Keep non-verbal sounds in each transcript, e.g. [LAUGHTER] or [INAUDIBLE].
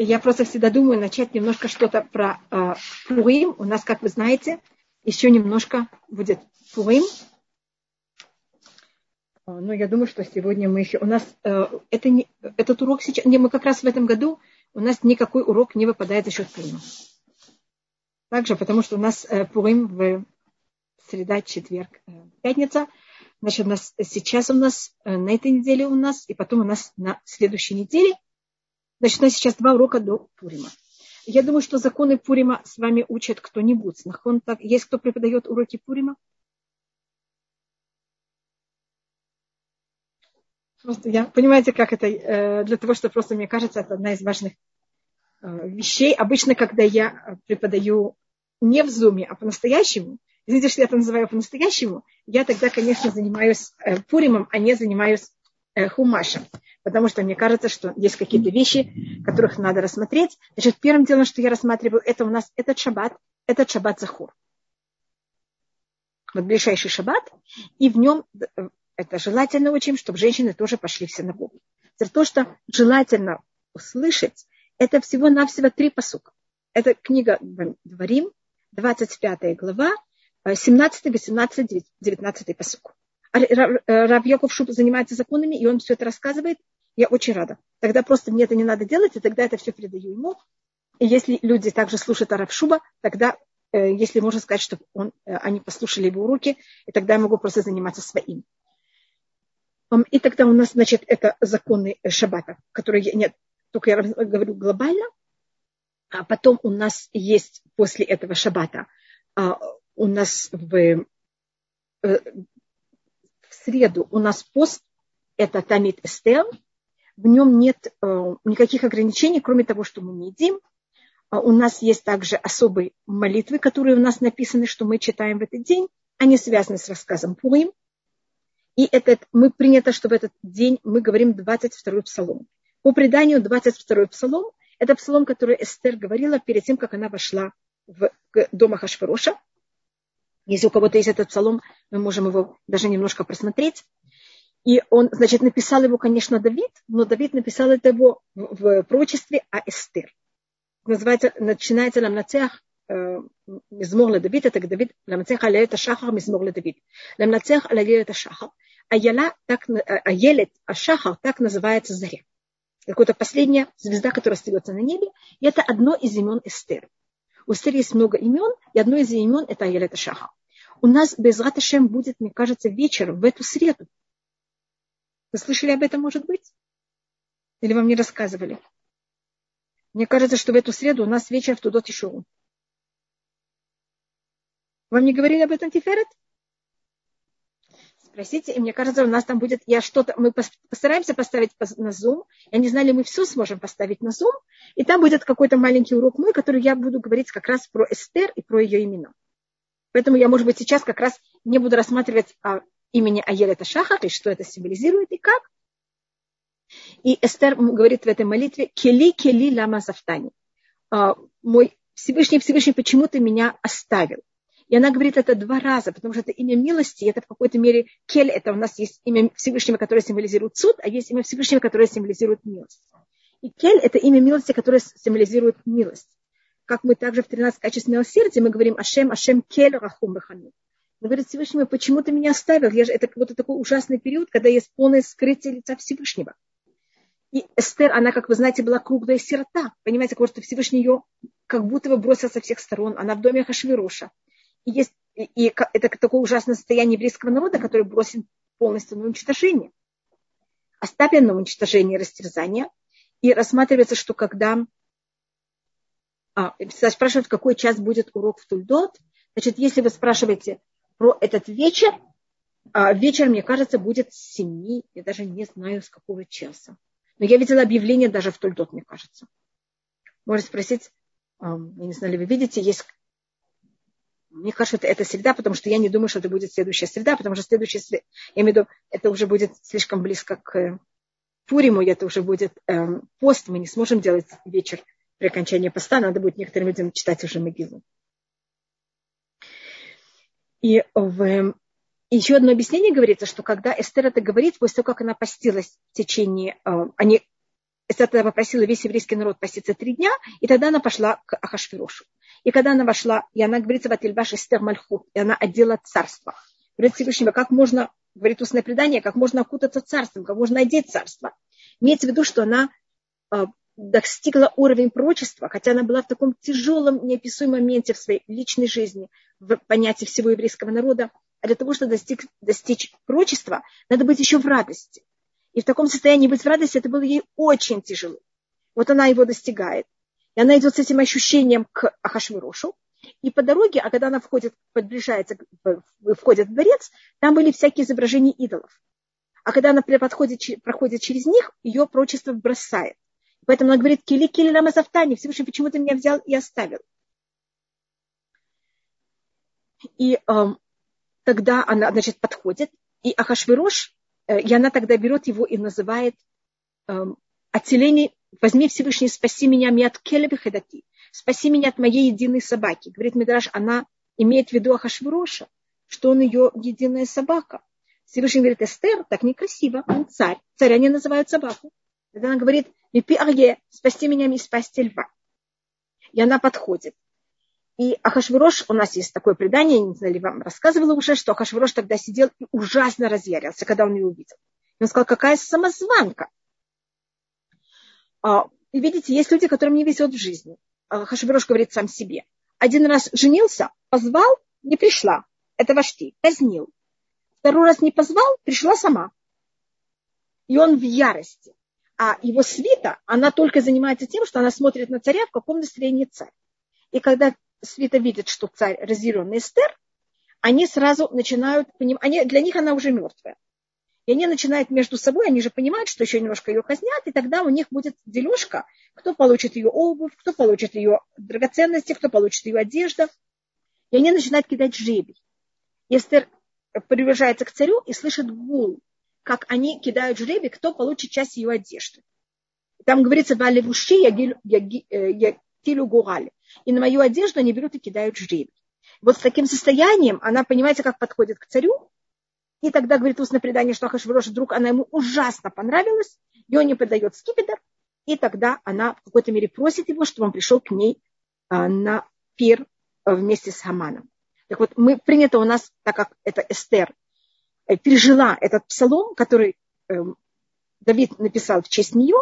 Я просто всегда думаю начать немножко что-то про э, Пурим. У нас, как вы знаете, еще немножко будет Пурим. Но ну, я думаю, что сегодня мы еще... У нас э, это не, этот урок сейчас... Не, мы как раз в этом году у нас никакой урок не выпадает за счет Пурима. Также потому, что у нас э, Пурим в среда, четверг, э, пятница. Значит, у нас сейчас у нас э, на этой неделе у нас, и потом у нас на следующей неделе. Значит, у нас сейчас два урока до Пурима. Я думаю, что законы Пурима с вами учат кто-нибудь. Есть кто преподает уроки Пурима? Просто я, понимаете, как это, э, для того, что просто, мне кажется, это одна из важных вещей. Обычно, когда я преподаю не в зуме, а по-настоящему, Извините, что я это называю по-настоящему. Я тогда, конечно, занимаюсь э, Пуримом, а не занимаюсь э, Хумашем. Потому что мне кажется, что есть какие-то вещи, которых надо рассмотреть. Значит, первым делом, что я рассматриваю, это у нас этот шаббат, этот шаббат Захур. Вот ближайший шаббат. И в нем э, это желательно очень, чтобы женщины тоже пошли в синагогу. То, что желательно услышать, это всего-навсего три посука. Это книга Дворим, 25 глава, 17, 18, 19 посук. Раб Йоков Шуб занимается законами, и он все это рассказывает. Я очень рада. Тогда просто мне это не надо делать, и тогда это все передаю ему. И если люди также слушают Раб Шуба, тогда, э, если можно сказать, что он, э, они послушали его уроки, и тогда я могу просто заниматься своим. И тогда у нас, значит, это законы шаббата, которые нет, только я говорю глобально. А потом у нас есть после этого шаббата а, у нас э, в среду у нас пост, это Тамит Эстер, в нем нет э, никаких ограничений, кроме того, что мы не едим. А у нас есть также особые молитвы, которые у нас написаны, что мы читаем в этот день. Они связаны с рассказом Пурим. И этот, мы принято, что в этот день мы говорим 22-й псалом. По преданию 22-й псалом – это псалом, который Эстер говорила перед тем, как она вошла в дом Хашфароша. Если у кого-то есть этот псалом, мы можем его даже немножко просмотреть. И он, значит, написал его, конечно, Давид, но Давид написал это его в, в прочестве а Называется, начинается «Ламнацех мизмор э, Давид, это Давид, «Ламнацех аля это шахар мизмор Давид». «Ламнацех аля это шахар». Аяла, так, э, аелет, а шахар, так называется заря. Какая-то последняя звезда, которая остается на небе, и это одно из имен Эстер. У Эстер есть много имен, и одно из имен это Аелет Ашахар у нас без Раташем будет, мне кажется, вечер в эту среду. Вы слышали об этом, может быть? Или вам не рассказывали? Мне кажется, что в эту среду у нас вечер в Тудот Ишоу. Вам не говорили об этом, Тиферет? Спросите, и мне кажется, у нас там будет, я что-то, мы постараемся поставить на Zoom. Я не знаю, ли мы все сможем поставить на Zoom. И там будет какой-то маленький урок мой, который я буду говорить как раз про Эстер и про ее имена. Поэтому я, может быть, сейчас как раз не буду рассматривать а, имени Аелета Шахар и что это символизирует и как. И Эстер говорит в этой молитве «Кели, кели, лама зафтани». А, мой Всевышний, Всевышний, почему ты меня оставил? И она говорит это два раза, потому что это имя милости, это в какой-то мере кель, это у нас есть имя Всевышнего, которое символизирует суд, а есть имя Всевышнего, которое символизирует милость. И кель – это имя милости, которое символизирует милость как мы также в 13 качеств милосердия, мы говорим Ашем, Ашем кель рахум бахану. Говорит Всевышнему, почему ты меня оставил? Я же, это вот такой ужасный период, когда есть полное скрытие лица Всевышнего. И Эстер, она, как вы знаете, была круглая сирота. Понимаете, как что Всевышний ее как будто бы бросил со всех сторон. Она в доме Хашвируша. Есть, и, это такое ужасное состояние еврейского народа, который бросен полностью на уничтожение. Оставлен на уничтожение и растерзание. И рассматривается, что когда а, спрашивают, какой час будет урок в Тульдот. Значит, если вы спрашиваете про этот вечер, а, вечер, мне кажется, будет с 7, я даже не знаю, с какого часа. Но я видела объявление даже в Тульдот, мне кажется. Можно спросить, я не знаю, ли вы видите, есть мне кажется, это, это всегда, потому что я не думаю, что это будет следующая среда, потому что следующая среда, я имею в виду, это уже будет слишком близко к Пуриму, это уже будет эм, пост, мы не сможем делать вечер при окончании поста надо будет некоторым людям читать уже могилу. И в еще одно объяснение говорится, что когда Эстер это говорит, после того, как она постилась в течение, э, они Эстер тогда попросила весь еврейский народ поститься три дня, и тогда она пошла к Ахашвирошу. И когда она вошла, и она говорится, Ватильбаш Эстер Мальхут, и она одела царство. Говорит Всевышнего, как можно, говорит устное предание, как можно окутаться царством, как можно одеть царство. Имеется в виду, что она э, достигла уровень прочества, хотя она была в таком тяжелом, неописуемом моменте в своей личной жизни, в понятии всего еврейского народа. А для того, чтобы достиг, достичь прочества, надо быть еще в радости. И в таком состоянии быть в радости, это было ей очень тяжело. Вот она его достигает. И она идет с этим ощущением к Ахашвирошу. И по дороге, а когда она входит, подближается, входит в дворец, там были всякие изображения идолов. А когда она подходит, проходит через них, ее прочество бросает. Поэтому она говорит, кили, кили, лама завтани, Всевышний, почему ты меня взял и оставил? И э, тогда она, значит, подходит, и Ахашвирош, и она тогда берет его и называет э, отселение, возьми Всевышний, спаси меня, от келебихедати, спаси меня от моей единой собаки. Говорит Мидраш, она имеет в виду Ахашвироша, что он ее единая собака. Всевышний говорит, Эстер, так некрасиво, он царь. Царя не называют собаку. Тогда она говорит, Мипи Арье, спасти меня и спасти льва. И она подходит. И Ахашвирош, у нас есть такое предание, не знаю, ли вам рассказывала уже, что Ахашвирош тогда сидел и ужасно разъярился, когда он ее увидел. Он сказал, какая самозванка. А, и видите, есть люди, которым не везет в жизни. Хашвирош говорит сам себе. Один раз женился, позвал, не пришла. Это Вашти, казнил. Второй раз не позвал, пришла сама. И он в ярости а его свита, она только занимается тем, что она смотрит на царя, в каком настроении царь. И когда свита видит, что царь разъяренный Эстер, они сразу начинают понимать, они, для них она уже мертвая. И они начинают между собой, они же понимают, что еще немножко ее казнят, и тогда у них будет дележка, кто получит ее обувь, кто получит ее драгоценности, кто получит ее одежда. И они начинают кидать жребий. Эстер приближается к царю и слышит гул как они кидают жребий, кто получит часть ее одежды. Там говорится, «Валевуши ягилю гурали». И на мою одежду они берут и кидают жребий. Вот с таким состоянием она, понимаете, как подходит к царю, и тогда говорит устное предание, что Ахашвирош вдруг она ему ужасно понравилась, и он не подает скипетр, и тогда она в какой-то мере просит его, чтобы он пришел к ней а, на пир а, вместе с Хаманом. Так вот, мы принято у нас, так как это Эстер, Э, пережила этот псалом, который эм, Давид написал в честь нее,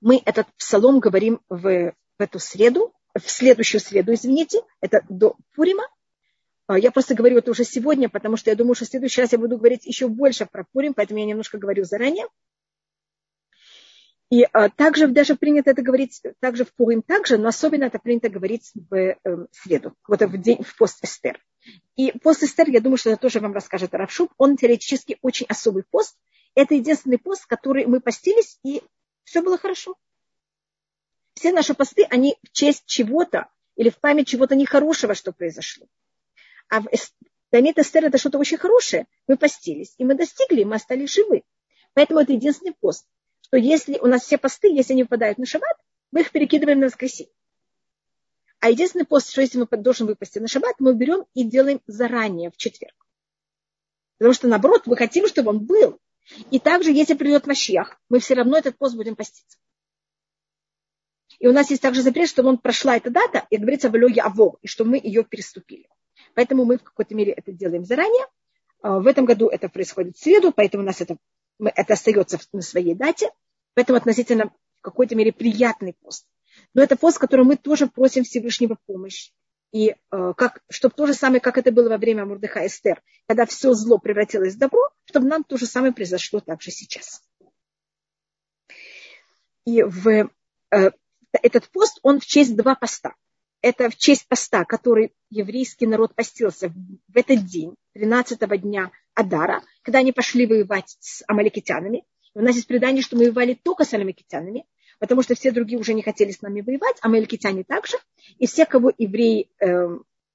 мы этот псалом говорим в, в эту среду, в следующую среду, извините, это до Пурима. А, я просто говорю это уже сегодня, потому что я думаю, что в следующий раз я буду говорить еще больше про Пурим, поэтому я немножко говорю заранее. И а, также даже принято это говорить, также в Пурим также, но особенно это принято говорить в э, среду, вот в день, в пост Эстер. И пост Эстер, я думаю, что это тоже вам расскажет Равшуб, он теоретически очень особый пост. Это единственный пост, который мы постились, и все было хорошо. Все наши посты, они в честь чего-то или в память чего-то нехорошего, что произошло. А в Танит Эстер это что-то очень хорошее. Мы постились, и мы достигли, и мы остались живы. Поэтому это единственный пост, что если у нас все посты, если они выпадают на шаббат, мы их перекидываем на воскресенье. А единственный пост, что если мы должен выпасть на шаббат, мы берем и делаем заранее, в четверг. Потому что, наоборот, мы хотим, чтобы он был. И также, если придет Машиах, мы все равно этот пост будем поститься. И у нас есть также запрет, чтобы он прошла эта дата, и говорится в Илоге Аво, и что мы ее переступили. Поэтому мы в какой-то мере это делаем заранее. А, в этом году это происходит в среду, поэтому у нас это, это остается на своей дате. Поэтому относительно в какой-то мере приятный пост. Но это пост, в котором мы тоже просим Всевышнего помощи. И э, как, чтобы то же самое, как это было во время Мурдыха Эстер, когда все зло превратилось в добро, чтобы нам то же самое произошло также сейчас. И в, э, этот пост, он в честь два поста. Это в честь поста, который еврейский народ постился в этот день, 13 дня Адара, когда они пошли воевать с амаликитянами. У нас есть предание, что мы воевали только с амаликитянами, потому что все другие уже не хотели с нами воевать, а мелькитяне также. И все, кого евреи э,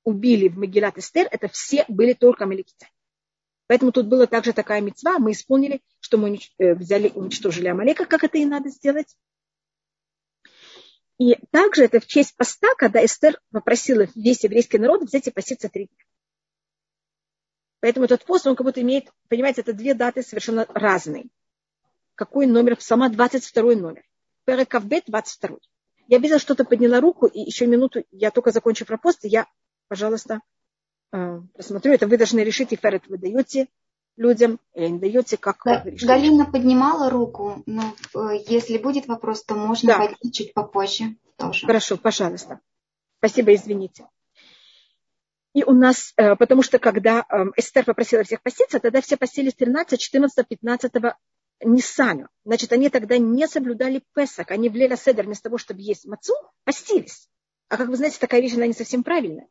убили в Магилат Эстер, это все были только амаликитяне. Поэтому тут была также такая мецва, мы исполнили, что мы э, взяли, уничтожили Амалека, как это и надо сделать. И также это в честь поста, когда Эстер попросила весь еврейский народ взять и поститься три дня. Поэтому этот пост, он как будто имеет, понимаете, это две даты совершенно разные. какой номер сама 22 номер. Перекавбет 22. Я видела, что-то подняла руку, и еще минуту, я только закончу про пост, я, пожалуйста, э, посмотрю. Это вы должны решить, и Ферет вы даете людям или не даете, как да, Галина поднимала руку, но э, если будет вопрос, то можно да. пойти чуть попозже тоже. Хорошо, пожалуйста. Спасибо, извините. И у нас, э, потому что когда Эстер попросила всех поститься, тогда все постились 13, 14, 15 Ниссану. Значит, они тогда не соблюдали Песах. Они в Леля Седер вместо того, чтобы есть мацу, постились. А как вы знаете, такая вещь, она не совсем правильная.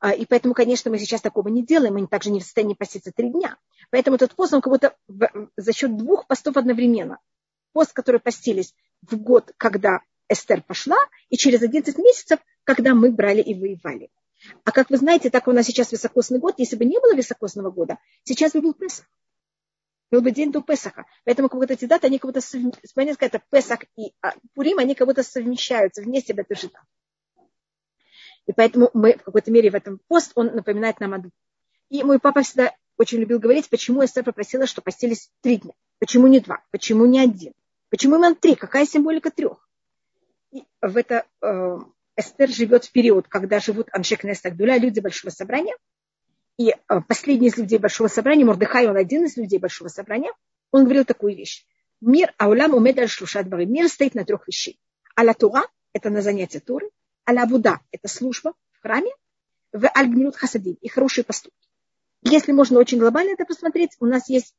А, и поэтому, конечно, мы сейчас такого не делаем, мы также не в состоянии поститься три дня. Поэтому этот пост, он как будто за счет двух постов одновременно. Пост, который постились в год, когда Эстер пошла, и через 11 месяцев, когда мы брали и воевали. А как вы знаете, так у нас сейчас високосный год. Если бы не было високосного года, сейчас бы был Песах был бы день до Песаха. Поэтому как будто эти даты, они как будто, это Песах и а, Пурим, они как будто совмещаются вместе в этой же дате. И поэтому мы в какой-то мере в этом пост, он напоминает нам о И мой папа всегда очень любил говорить, почему Эстер попросила, что постелись три дня. Почему не два? Почему не один? Почему именно три? Какая символика трех? И в это э, Эстер живет в период, когда живут Амшек Нестагдуля, люди большого собрания – и э, последний из людей Большого собрания, Мордыхай, он один из людей Большого собрания, он говорил такую вещь. Мир аулам умед аль шлушат Мир стоит на трех вещей. Аля Тура – это на занятие Туры. Аля Буда – это служба в храме. В аль гмилут хасадим – и хорошие поступки. Если можно очень глобально это посмотреть, у нас есть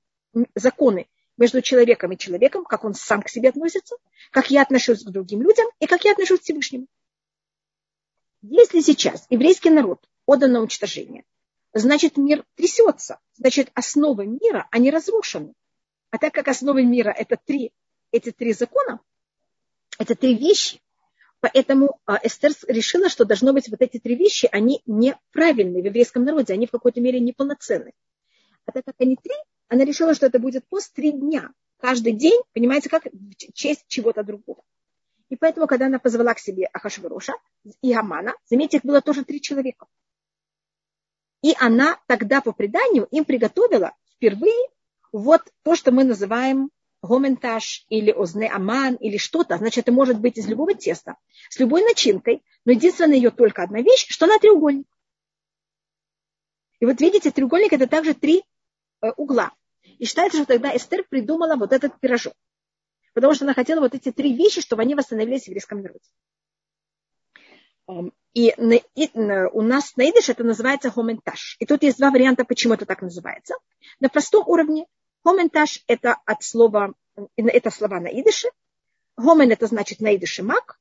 законы между человеком и человеком, как он сам к себе относится, как я отношусь к другим людям и как я отношусь к Всевышнему. Если сейчас еврейский народ отдан на уничтожение, значит мир трясется. Значит, основы мира, они разрушены. А так как основы мира это три, эти три закона, это три вещи, поэтому а, Эстер решила, что должно быть вот эти три вещи, они неправильные в еврейском народе, они в какой-то мере неполноценны. А так как они три, она решила, что это будет пост три дня. Каждый день, понимаете, как в честь чего-то другого. И поэтому, когда она позвала к себе Ахашвароша и Амана, заметьте, их было тоже три человека. И она тогда по преданию им приготовила впервые вот то, что мы называем гоментаж или озне аман или что-то. Значит, это может быть из любого теста, с любой начинкой, но единственная ее только одна вещь, что она треугольник. И вот видите, треугольник это также три э, угла. И считается, что тогда Эстер придумала вот этот пирожок. Потому что она хотела вот эти три вещи, чтобы они восстановились в еврейском народе. И, и у нас на идыш это называется хоментаж. И тут есть два варианта, почему это так называется. На простом уровне хоментаж это от слова, это слова на идыше. Хомен это значит на идыше мак,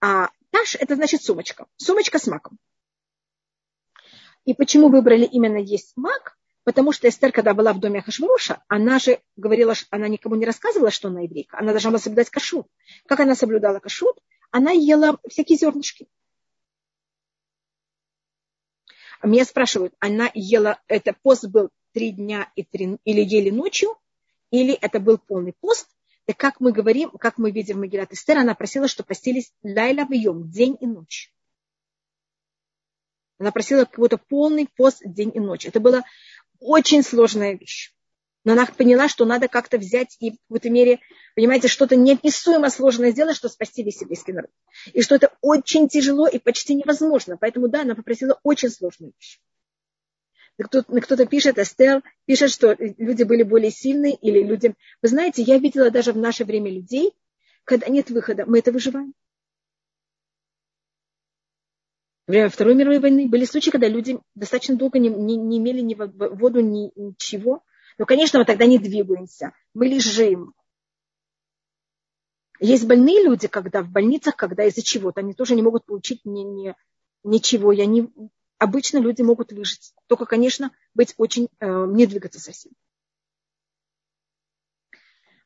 а таш это значит сумочка. Сумочка с маком. И почему выбрали именно есть мак? Потому что Эстер, когда была в доме Ахашваруша, она же говорила, она никому не рассказывала, что она еврейка. Она должна была соблюдать кашрут. Как она соблюдала кашрут? Она ела всякие зернышки. Меня спрашивают, она ела, это пост был три дня и три, или ели ночью, или это был полный пост. Так как мы говорим, как мы видим в Магилат Эстер, она просила, что постились лайла вьем, день и ночь. Она просила какой-то полный пост день и ночь. Это была очень сложная вещь но она поняла, что надо как-то взять и в какой-то мере, понимаете, что-то неописуемо сложное сделать, что спасти весь еврейский народ. И что это очень тяжело и почти невозможно. Поэтому, да, она попросила очень сложную вещь. Кто-то, кто пишет, Эстер пишет, что люди были более сильные или люди... Вы знаете, я видела даже в наше время людей, когда нет выхода, мы это выживаем. Во время Второй мировой войны были случаи, когда люди достаточно долго не, не, не имели ни воду, ни ничего, ну, конечно, мы тогда не двигаемся, мы лежим. Есть больные люди, когда в больницах, когда из-за чего-то, они тоже не могут получить ни, ни, ничего. И они, обычно люди могут выжить. Только, конечно, быть очень, э, не двигаться совсем.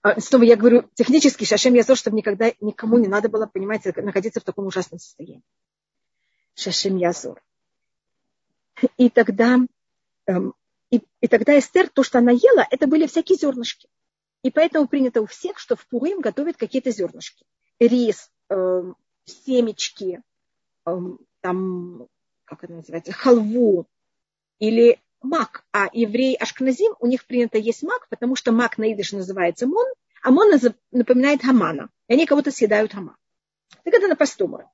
А, снова я говорю, технически Шашем Язор, чтобы никогда никому не надо было, понимаете, находиться в таком ужасном состоянии. Шашем Язор. И тогда эм, и, и тогда Эстер, то, что она ела, это были всякие зернышки. И поэтому принято у всех, что в Пурим готовят какие-то зернышки. Рис, э, семечки, э, там, как это называется, халву или мак, а евреи Ашкназим, у них принято есть мак, потому что мак на идыше называется мон, а мон напоминает хамана, и они кого-то съедают хаман. Так это на простом уровне.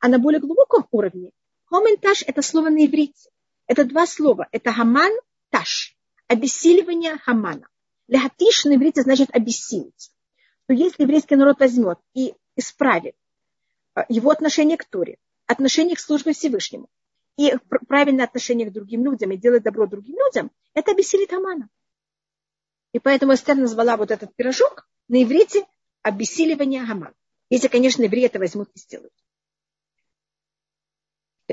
А на более глубоком уровне хоменташ – это слово на иврите. Это два слова. Это хаман, таш. Обессиливание хамана. Лехатиш на иврите значит обессилить. То если еврейский народ возьмет и исправит э, его отношение к Торе, отношение к службе Всевышнему и правильное отношение к другим людям и делать добро другим людям, это обессилит Амана. И поэтому Эстер назвала вот этот пирожок на иврите обессиливание Амана. Если, конечно, евреи это возьмут и сделают.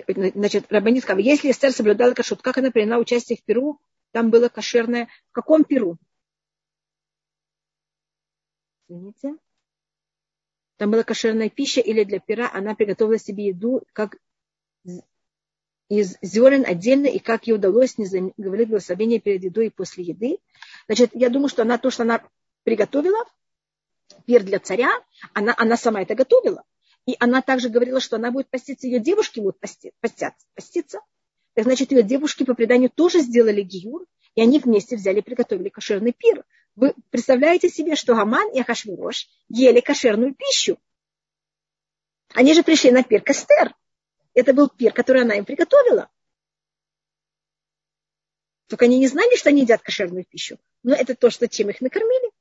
Значит, Рабанит сказал, если Эстер соблюдала кашут, как она приняла участие в Перу, там было кошерное. В каком Перу? Извините. Там была кошерная пища или для пера она приготовила себе еду, как из зерен отдельно, и как ей удалось не говорить благословение перед едой и после еды. Значит, я думаю, что она то, что она приготовила, пир для царя, она, она сама это готовила. И она также говорила, что она будет поститься, ее девушки будут пости, поститься. Так значит, ее девушки по преданию тоже сделали гиюр, и они вместе взяли и приготовили кошерный пир. Вы представляете себе, что Гаман и Ахашвирош ели кошерную пищу. Они же пришли на пир Кастер. Это был пир, который она им приготовила. Только они не знали, что они едят кошерную пищу. Но это то, что чем их накормили.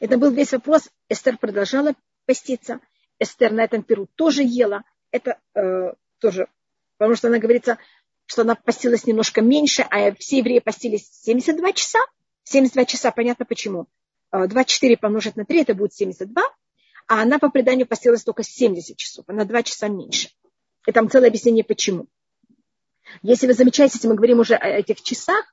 Это был весь вопрос. Эстер продолжала поститься. Эстер на этом пиру тоже ела. Это э, тоже, потому что она говорится, что она постилась немножко меньше, а все евреи постились 72 часа. 72 часа, понятно почему. 24 э, помножить на 3, это будет 72. А она по преданию постилась только 70 часов. Она 2 часа меньше. И там целое объяснение, почему. Если вы замечаете, если мы говорим уже о этих часах,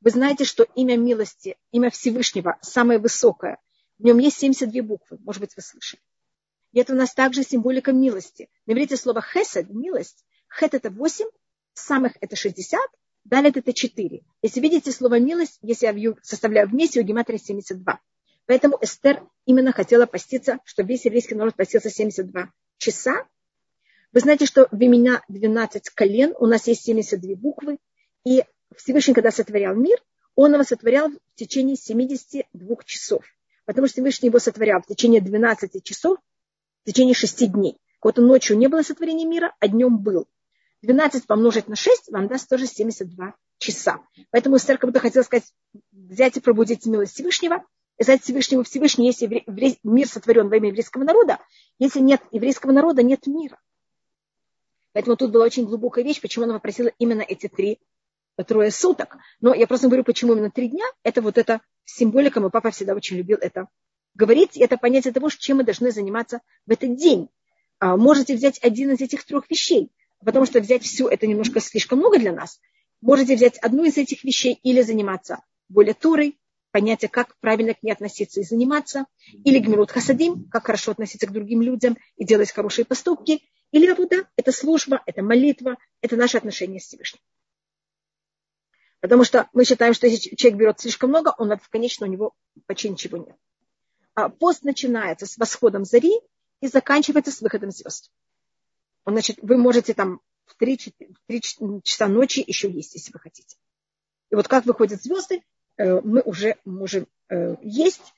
вы знаете, что имя милости, имя Всевышнего самое высокое. В нем есть 72 буквы, может быть, вы слышали. И это у нас также символика милости. На иврите слово хесед, милость. Хет это 8, самых это 60, далее это 4. Если видите слово милость, если я составляю вместе, у гематрия 72. Поэтому Эстер именно хотела поститься, чтобы весь еврейский народ постился 72 часа. Вы знаете, что в имена 12 колен у нас есть 72 буквы, и Всевышний, когда сотворял мир, он его сотворял в течение 72 часов. Потому что Всевышний его сотворял в течение 12 часов, в течение 6 дней. Вот ночью не было сотворения мира, а днем был. 12 помножить на 6 вам даст тоже 72 часа. Поэтому Эстер как будто хотела сказать, взять и пробудить милость Всевышнего, и сказать Всевышнему, Всевышний, если мир сотворен во имя еврейского народа, если нет еврейского народа, нет мира. Поэтому тут была очень глубокая вещь, почему она попросила именно эти три, трое суток. Но я просто говорю, почему именно три дня. Это вот эта символика, мой папа всегда очень любил это говорить. Это понятие того, чем мы должны заниматься в этот день. А, можете взять один из этих трех вещей потому что взять все это немножко слишком много для нас. Можете взять одну из этих вещей или заниматься более турой, понятие, как правильно к ней относиться и заниматься, или гмирут хасадим, как хорошо относиться к другим людям и делать хорошие поступки, или абуда, это служба, это молитва, это наше отношение с Всевышним. Потому что мы считаем, что если человек берет слишком много, он в конечно у него почти ничего нет. А пост начинается с восходом зари и заканчивается с выходом звезд значит, вы можете там в 3, 3 часа ночи еще есть, если вы хотите. И вот как выходят звезды, мы уже можем э, есть.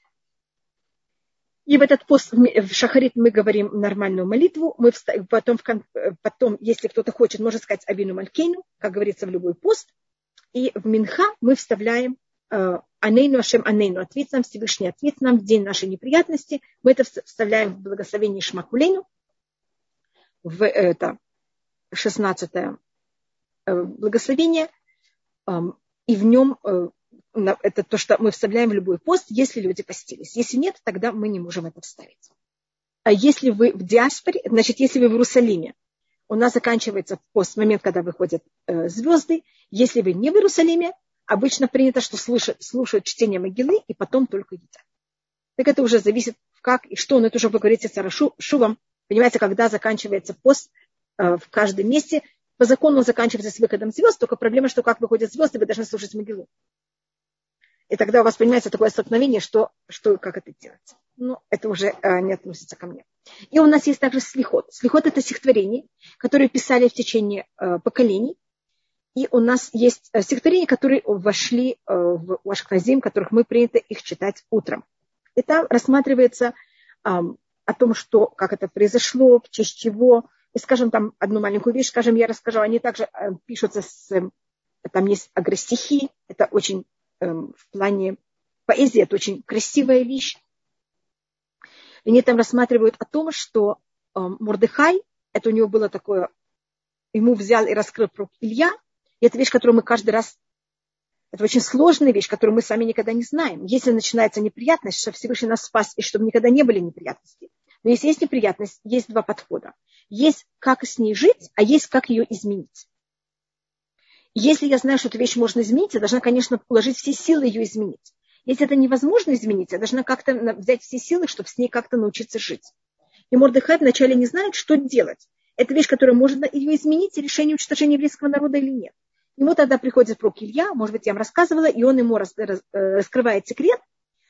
И в этот пост, в шахарит мы говорим нормальную молитву, мы потом, э, потом, если кто-то хочет, может сказать Абину Малькейну, как говорится в любой пост. И в Минха мы вставляем Анейну Ашем Анейну, ответь нам Всевышний, ответь нам в день нашей неприятности. Мы это вставляем в благословение Шмакулейну, в это 16 э, благословение, и в нем э, это то, что мы вставляем в любой пост, если люди постились. Если нет, тогда мы не можем это вставить. А если вы в диаспоре, значит, если вы в Иерусалиме, у нас заканчивается пост в момент, когда выходят э, звезды. Если вы не в Иерусалиме, обычно принято, что слушают, слушают чтение могилы и потом только едят. Так это уже зависит, как и что, но это уже вы говорите с Шувом, Понимаете, когда заканчивается пост э, в каждом месте, по закону он заканчивается с выходом звезд, только проблема, что как выходят звезды, вы должны слушать могилу. И тогда у вас понимается такое столкновение, что, что как это делать. Ну, это уже э, не относится ко мне. И у нас есть также слихот. Слихот – это стихотворение, которое писали в течение э, поколений. И у нас есть э, стихотворения, которые вошли в Ашкназим, которых мы принято их читать утром. И там рассматривается о том, что, как это произошло, в честь чего. И, скажем, там одну маленькую вещь, скажем, я расскажу. Они также пишутся с... Там есть агростихи. Это очень в плане поэзии, это очень красивая вещь. Они там рассматривают о том, что эм, Мордыхай, это у него было такое, ему взял и раскрыл пророк Илья, и это вещь, которую мы каждый раз это очень сложная вещь, которую мы сами никогда не знаем. Если начинается неприятность, что Всевышний нас спас, и чтобы никогда не были неприятности. Но если есть неприятность, есть два подхода. Есть как с ней жить, а есть как ее изменить. Если я знаю, что эту вещь можно изменить, я должна, конечно, положить все силы ее изменить. Если это невозможно изменить, я должна как-то взять все силы, чтобы с ней как-то научиться жить. И Мордыхай вначале не знает, что делать. Это вещь, которая можно ее изменить, решение уничтожения еврейского народа или нет. Ему тогда приходит пророк Илья, может быть, я вам рассказывала, и он ему рас, рас, э, раскрывает секрет,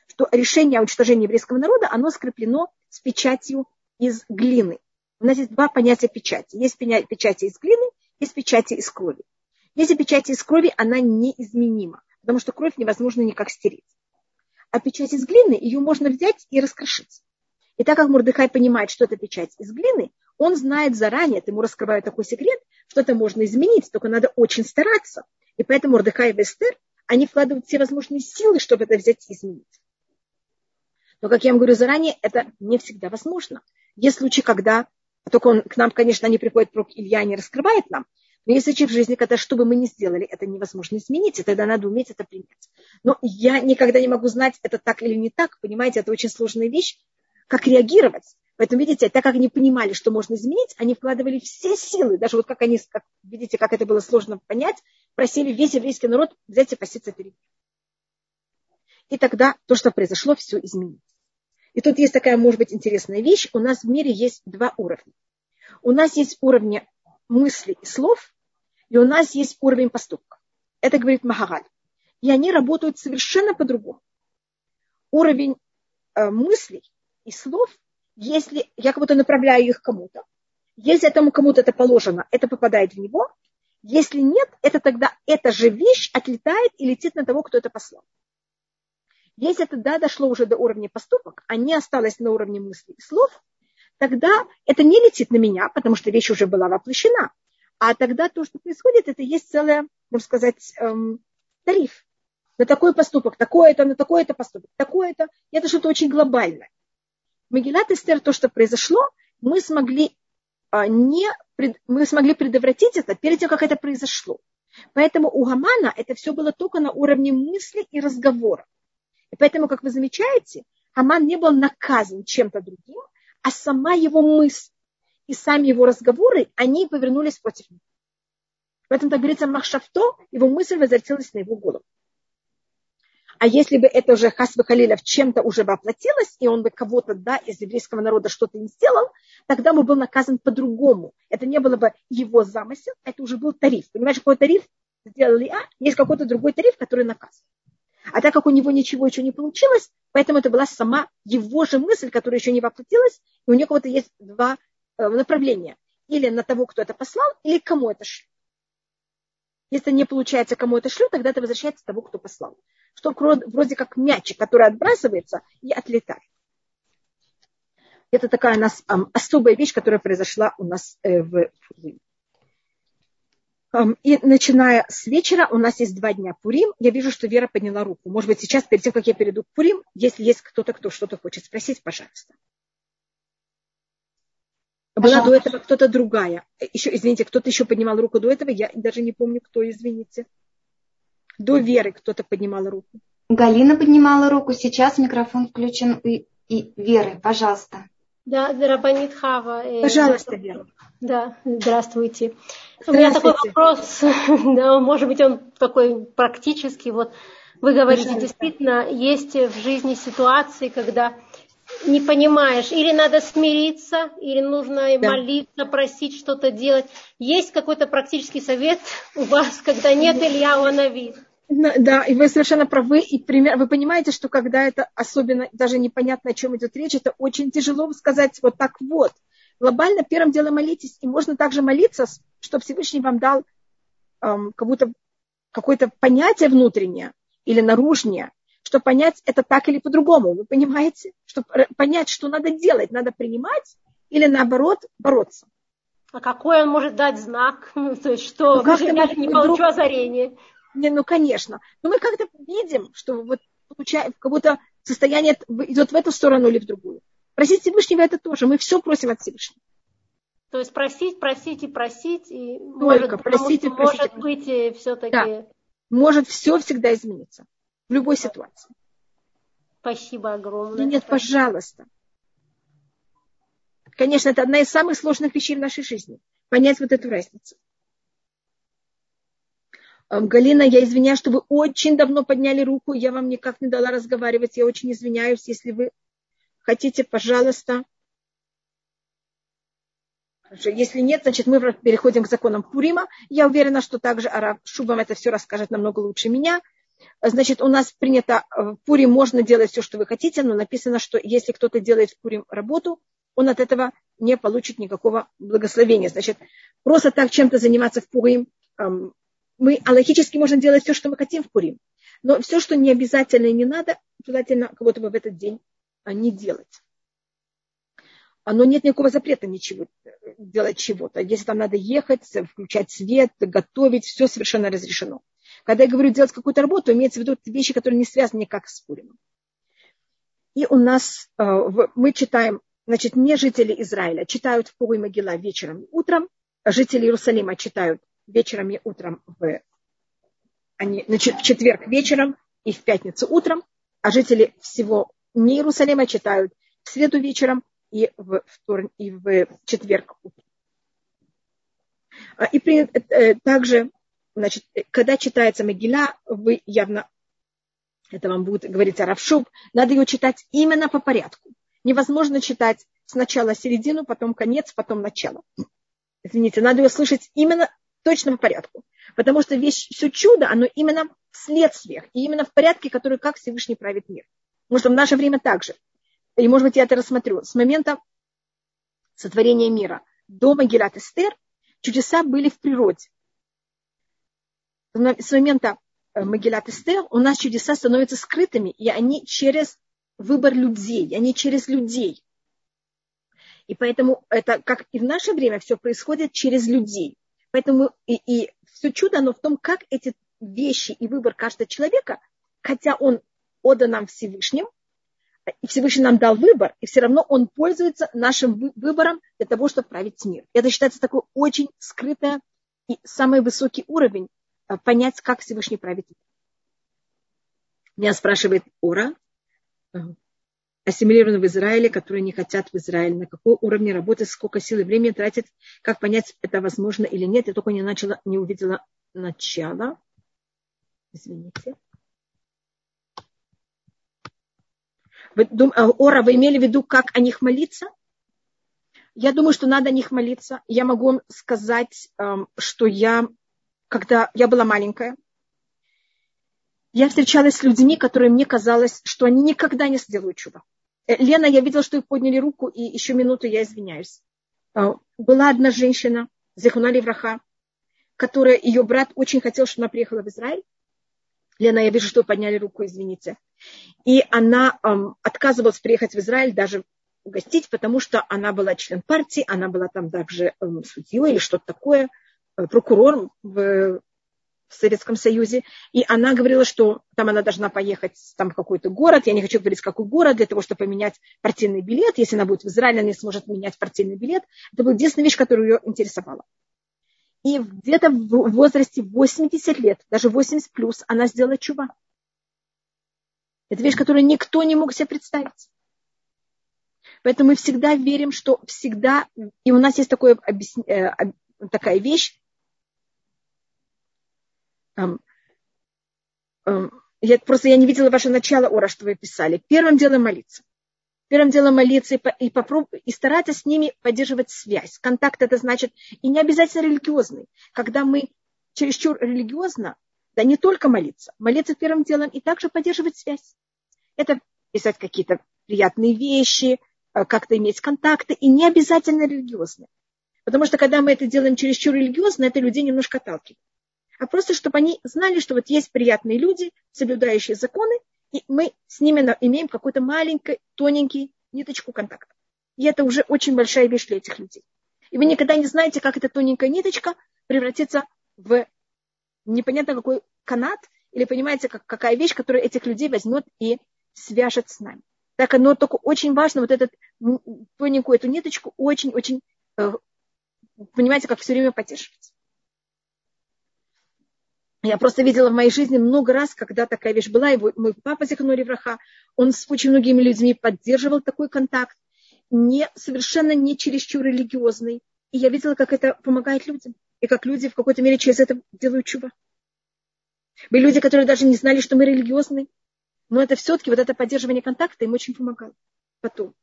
что решение о уничтожении еврейского народа, оно скреплено с печатью из глины. У нас есть два понятия печати. Есть печати из глины, есть печати из крови. Если печать из крови, она неизменима, потому что кровь невозможно никак стереть. А печать из глины, ее можно взять и раскрошить. И так как Мурдыхай понимает, что это печать из глины, он знает заранее, ему раскрывают такой секрет, что это можно изменить, только надо очень стараться. И поэтому Мордыхай и Вестер, они вкладывают все возможные силы, чтобы это взять и изменить. Но, как я вам говорю заранее, это не всегда возможно. Есть случаи, когда, только он, к нам, конечно, не приходит пророк Илья, не раскрывает нам, есть случаи в жизни, когда что бы мы ни сделали, это невозможно изменить, и тогда надо уметь это принять. Но я никогда не могу знать, это так или не так, понимаете, это очень сложная вещь, как реагировать. Поэтому, видите, так как они понимали, что можно изменить, они вкладывали все силы, даже вот как они, как, видите, как это было сложно понять, просили весь еврейский народ взять и поститься перед ним. И тогда то, что произошло, все изменилось. И тут есть такая, может быть, интересная вещь. У нас в мире есть два уровня. У нас есть уровни мыслей и слов, и у нас есть уровень поступка. Это говорит Махагаль. И они работают совершенно по-другому. Уровень э, мыслей и слов если я как будто направляю их кому-то. Если этому кому-то это положено, это попадает в него. Если нет, это тогда эта же вещь отлетает и летит на того, кто это послал. Если это да, дошло уже до уровня поступок, а не осталось на уровне мыслей и слов, тогда это не летит на меня, потому что вещь уже была воплощена. А тогда то, что происходит, это есть целая, можно сказать, эм, тариф. На такой поступок, такое-то, на такое-то поступок, такое-то. Это что-то очень глобальное. Магилат Эстер, то, что произошло, мы смогли, а, не, мы смогли предотвратить это перед тем, как это произошло. Поэтому у Гамана это все было только на уровне мысли и разговора. И поэтому, как вы замечаете, Гаман не был наказан чем-то другим, а сама его мысль и сами его разговоры, они повернулись против него. Поэтому, так говорится, Махшафто, его мысль возвратилась на его голову. А если бы это уже Хасба Халиля в чем-то уже воплотилось, и он бы кого-то да, из еврейского народа что-то не сделал, тогда бы был наказан по-другому. Это не было бы его замысел, это уже был тариф. Понимаешь, какой тариф сделали А, есть какой-то другой тариф, который наказан. А так как у него ничего еще не получилось, поэтому это была сама его же мысль, которая еще не воплотилась, и у него то есть два э, направления. Или на того, кто это послал, или кому это шлют. Если не получается, кому это шлют, тогда это возвращается того, кто послал что вроде как мячик, который отбрасывается и отлетает. Это такая у нас особая вещь, которая произошла у нас э, в Пурим. Um, и начиная с вечера, у нас есть два дня Пурим. Я вижу, что Вера подняла руку. Может быть, сейчас, перед тем, как я перейду к Пурим, если есть кто-то, кто что-то хочет спросить, пожалуйста. Была до этого кто-то другая. Еще, извините, кто-то еще поднимал руку до этого. Я даже не помню, кто, извините. До Веры кто-то поднимал руку. Галина поднимала руку. Сейчас микрофон включен и, и Веры. Пожалуйста. Да, Рабанит Хава. Э, Пожалуйста, Вера. Да, здравствуйте. здравствуйте. У меня такой вопрос, [LAUGHS] да, может быть, он такой практический. Вот вы говорите, Пожалуйста. действительно, есть в жизни ситуации, когда не понимаешь, или надо смириться, или нужно да. молиться, просить что-то делать. Есть какой-то практический совет у вас, когда нет Илья Нави? Да, и вы совершенно правы. И пример, вы понимаете, что когда это особенно даже непонятно, о чем идет речь, это очень тяжело сказать вот так вот. Глобально первым делом молитесь. И можно также молиться, чтобы Всевышний вам дал эм, как будто какое-то понятие внутреннее или наружнее, чтобы понять это так или по-другому. Вы понимаете? Чтобы понять, что надо делать, надо принимать или наоборот бороться. А какой он может дать знак? [LAUGHS] То есть что, ну, как я не получу вдруг... озарение? Не, ну, конечно. Но мы как-то видим, что вот получаем, как будто состояние идет в эту сторону или в другую. Просить Всевышнего это тоже. Мы все просим от Всевышнего. То есть просить, просить и просить. И Только может, просить и просить. Может быть, все-таки... Да. Может все всегда измениться. В любой ситуации. Спасибо огромное. Нет, пожалуйста. Конечно, это одна из самых сложных вещей в нашей жизни. Понять вот эту разницу. Галина, я извиняюсь, что вы очень давно подняли руку, я вам никак не дала разговаривать, я очень извиняюсь, если вы хотите, пожалуйста. Если нет, значит, мы переходим к законам Пурима. Я уверена, что также Араб Шубам это все расскажет намного лучше меня. Значит, у нас принято э, в Пурим можно делать все, что вы хотите, но написано, что если кто-то делает в Пурим работу, он от этого не получит никакого благословения. Значит, просто так чем-то заниматься в Пурим мы аллахически можем делать все, что мы хотим в Пурим. Но все, что не обязательно и не надо, желательно кого-то в этот день а, не делать. Но нет никакого запрета ничего, делать чего-то. Если там надо ехать, включать свет, готовить, все совершенно разрешено. Когда я говорю делать какую-то работу, имеется в виду вещи, которые не связаны никак с Пуримом. И у нас, а, мы читаем, значит, не жители Израиля читают в Пурим Могила вечером и утром, жители Иерусалима читают вечером и утром в, они, значит, в четверг вечером и в пятницу утром, а жители всего не Иерусалима читают в среду вечером и в, вторник, и в четверг утром. А, и при, э, также, значит, когда читается Могила, вы явно, это вам будет говорить Аравшуб, надо ее читать именно по порядку. Невозможно читать сначала середину, потом конец, потом начало. Извините, надо ее слышать именно точном порядку. Потому что весь, все чудо, оно именно в следствиях, и именно в порядке, который как Всевышний правит мир. Потому что в наше время также. И, может быть, я это рассмотрю. С момента сотворения мира до Магилат Эстер чудеса были в природе. С момента э, Магилат Эстер у нас чудеса становятся скрытыми, и они через выбор людей, они через людей. И поэтому это, как и в наше время, все происходит через людей. Поэтому и, и все чудо, оно в том, как эти вещи и выбор каждого человека, хотя он отдан нам Всевышним, и Всевышний нам дал выбор, и все равно он пользуется нашим выбором для того, чтобы править мир. Это считается такой очень скрытый и самый высокий уровень понять, как Всевышний правит. Меня спрашивает Ора, ассимилированы в Израиле, которые не хотят в Израиле, на каком уровне работы, сколько сил и времени тратят, как понять, это возможно или нет. Я только не, начала, не увидела начала. Извините. Вы, дум, а, Ора, вы имели в виду, как о них молиться? Я думаю, что надо о них молиться. Я могу вам сказать, эм, что я, когда я была маленькая, я встречалась с людьми, которые мне казалось, что они никогда не сделают чудо. Э, Лена, я видела, что вы подняли руку, и еще минуту я извиняюсь. А, была одна женщина, Зехуна Враха, которая, ее брат очень хотел, чтобы она приехала в Израиль. Лена, я вижу, что вы подняли руку, извините. И она эм, отказывалась приехать в Израиль, даже угостить, потому что она была член партии, она была там также эм, судьей или что-то такое, прокурор в в Советском Союзе, и она говорила, что там она должна поехать там, в какой-то город, я не хочу говорить, какой город, для того, чтобы поменять партийный билет. Если она будет в Израиле, она не сможет менять партийный билет. Это была единственная вещь, которая ее интересовала. И где-то в возрасте 80 лет, даже 80 плюс, она сделала чува. Это вещь, которую никто не мог себе представить. Поэтому мы всегда верим, что всегда, и у нас есть такое, э, такая вещь, я, просто я не видела ваше начало, Ора, что вы писали. Первым делом молиться. Первым делом молиться и, и, попроб... и стараться с ними поддерживать связь. Контакт это значит, и не обязательно религиозный. Когда мы чересчур религиозно, да не только молиться, молиться первым делом и также поддерживать связь. Это писать какие-то приятные вещи, э, как-то иметь контакты, и не обязательно религиозные. Потому что когда мы это делаем чересчур религиозно, это людей немножко отталкивает. А просто чтобы они знали, что вот есть приятные люди, соблюдающие законы, и мы с ними имеем какой-то маленький, тоненький ниточку контакта. И это уже очень большая вещь для этих людей. И вы никогда не знаете, как эта тоненькая ниточка превратится в непонятно какой канат, или понимаете, как, какая вещь, которая этих людей возьмет и свяжет с нами. Так оно только очень важно, вот эту тоненькую эту ниточку очень-очень, э, понимаете, как все время поддерживать. Я просто видела в моей жизни много раз, когда такая вещь была, и мой папа Зиханули Враха, он с очень многими людьми поддерживал такой контакт, не, совершенно не чересчур религиозный. И я видела, как это помогает людям, и как люди в какой-то мере через это делают чува. Были люди, которые даже не знали, что мы религиозные, но это все-таки вот это поддерживание контакта им очень помогало потом.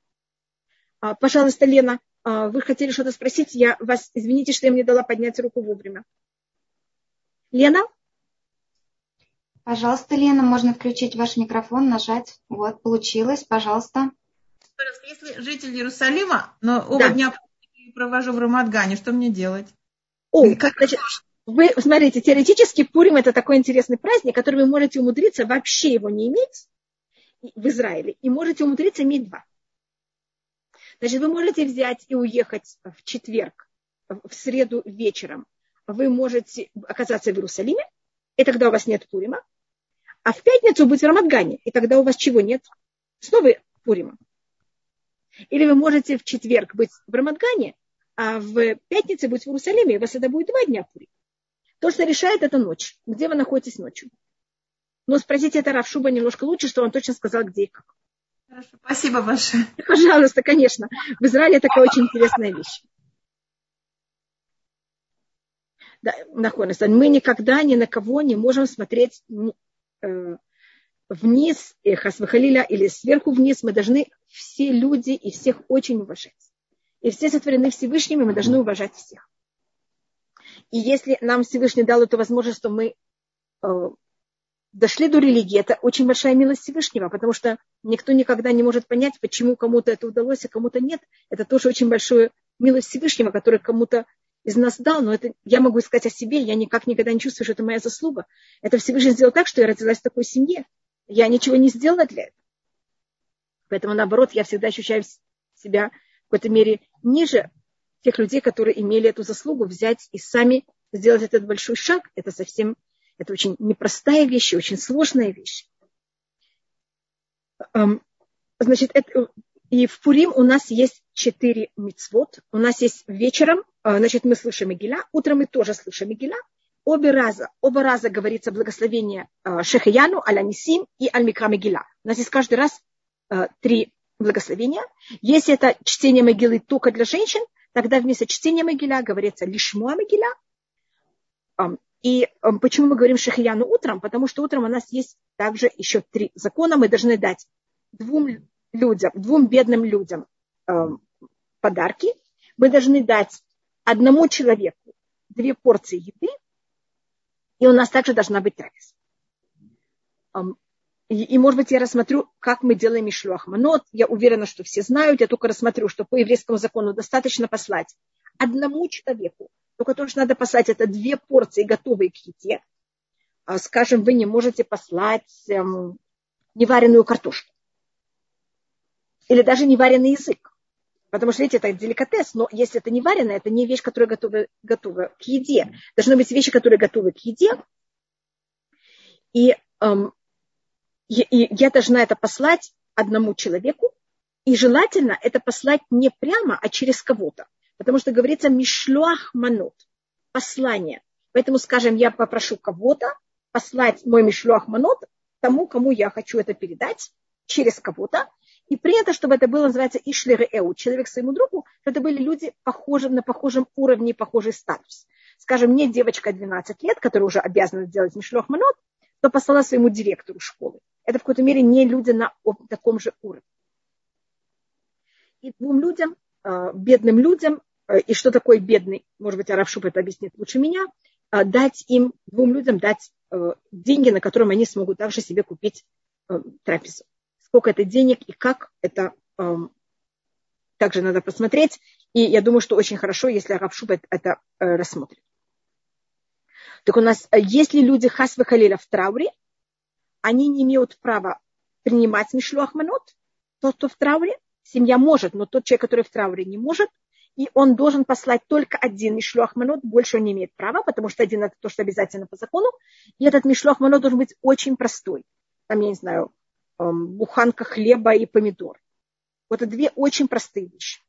А, пожалуйста, Лена, а, вы хотели что-то спросить? Я вас, извините, что я мне дала поднять руку вовремя. Лена? Пожалуйста, Лена, можно включить ваш микрофон, нажать. Вот, получилось, пожалуйста. Если житель Иерусалима, но оба да. дня провожу в Рамадгане, что мне делать? О, как, значит, вы смотрите, теоретически Пурим это такой интересный праздник, который вы можете умудриться вообще его не иметь в Израиле, и можете умудриться иметь два. Значит, вы можете взять и уехать в четверг, в среду вечером. Вы можете оказаться в Иерусалиме, и тогда у вас нет Пурима. А в пятницу быть в Рамадгане, и тогда у вас чего нет? Снова Пурима. Или вы можете в четверг быть в Рамадгане, а в пятницу быть в Иерусалиме, и у вас это будет два дня Пурим. То, что решает, это ночь. Где вы находитесь ночью? Но спросите это Равшуба немножко лучше, что он точно сказал, где и как. Хорошо, спасибо большое. [LAUGHS] Пожалуйста, конечно. В Израиле такая очень интересная вещь. Да, мы никогда ни на кого не можем смотреть вниз, э, хасвахалиля, или сверху вниз. Мы должны все люди и всех очень уважать. И все сотворены Всевышними, мы должны уважать всех. И если нам Всевышний дал эту возможность, то мы э, дошли до религии, это очень большая милость Всевышнего, потому что никто никогда не может понять, почему кому-то это удалось, а кому-то нет. Это тоже очень большая милость Всевышнего, который кому-то из нас дал, но это я могу сказать о себе, я никак никогда не чувствую, что это моя заслуга. Это Всевышний сделал так, что я родилась в такой семье. Я ничего не сделала для этого. Поэтому, наоборот, я всегда ощущаю себя в какой-то мере ниже тех людей, которые имели эту заслугу взять и сами сделать этот большой шаг. Это совсем, это очень непростая вещь, очень сложная вещь. Значит, это, и в Пурим у нас есть четыре мицвод. У нас есть вечером, а, значит, мы слышим Мигеля, утром мы тоже слышим Мигеля. Обе раза, оба раза говорится благословение а, Шехаяну, Алянисим и Аль-Микра Мигеля. У нас есть каждый раз а, три благословения. Если это чтение Могилы только для женщин, тогда вместо чтения Могиля говорится лишмуа Могиля. И почему мы говорим Шахияну утром? Потому что утром у нас есть также еще три закона. Мы должны дать двум людям, двум бедным людям подарки. Мы должны дать одному человеку две порции еды. И у нас также должна быть трапеза. И, и, может быть, я рассмотрю, как мы делаем Мишлюах Манот. Я уверена, что все знают. Я только рассмотрю, что по еврейскому закону достаточно послать одному человеку. Только то, что надо послать, это две порции, готовые к еде. А, скажем, вы не можете послать эм, невареную картошку. Или даже невареный язык. Потому что, видите, это деликатес, но если это не вареное, это не вещь, которая готова, готова к еде. Должны быть вещи, которые готовы к еде. И эм, и я должна это послать одному человеку, и желательно это послать не прямо, а через кого-то. Потому что говорится мишлюах манут, послание. Поэтому, скажем, я попрошу кого-то послать мой мишлюах манут тому, кому я хочу это передать, через кого-то. И при этом, чтобы это было, называется ишлер эу, человек своему другу, чтобы это были люди похожи, на похожем уровне, похожий статус. Скажем, мне девочка 12 лет, которая уже обязана сделать мишлюах манут, то послала своему директору школы это в какой-то мере не люди на таком же уровне. И двум людям, а, бедным людям, а, и что такое бедный, может быть, Аравшуп это объяснит лучше меня, а, дать им, двум людям дать деньги, на котором они смогут также себе купить трапезу. Сколько это денег и как это также надо посмотреть. И я думаю, что очень хорошо, если Аравшуп это рассмотрит. Так у нас, э, если люди хас халиля в трауре, они не имеют права принимать мишлуах манот, тот, кто в трауре, семья может, но тот человек, который в трауре, не может, и он должен послать только один мишлуах манот, больше он не имеет права, потому что один это то, что обязательно по закону, и этот мишлуах манот должен быть очень простой. Там, я не знаю, эм, буханка хлеба и помидор. Вот это две очень простые вещи.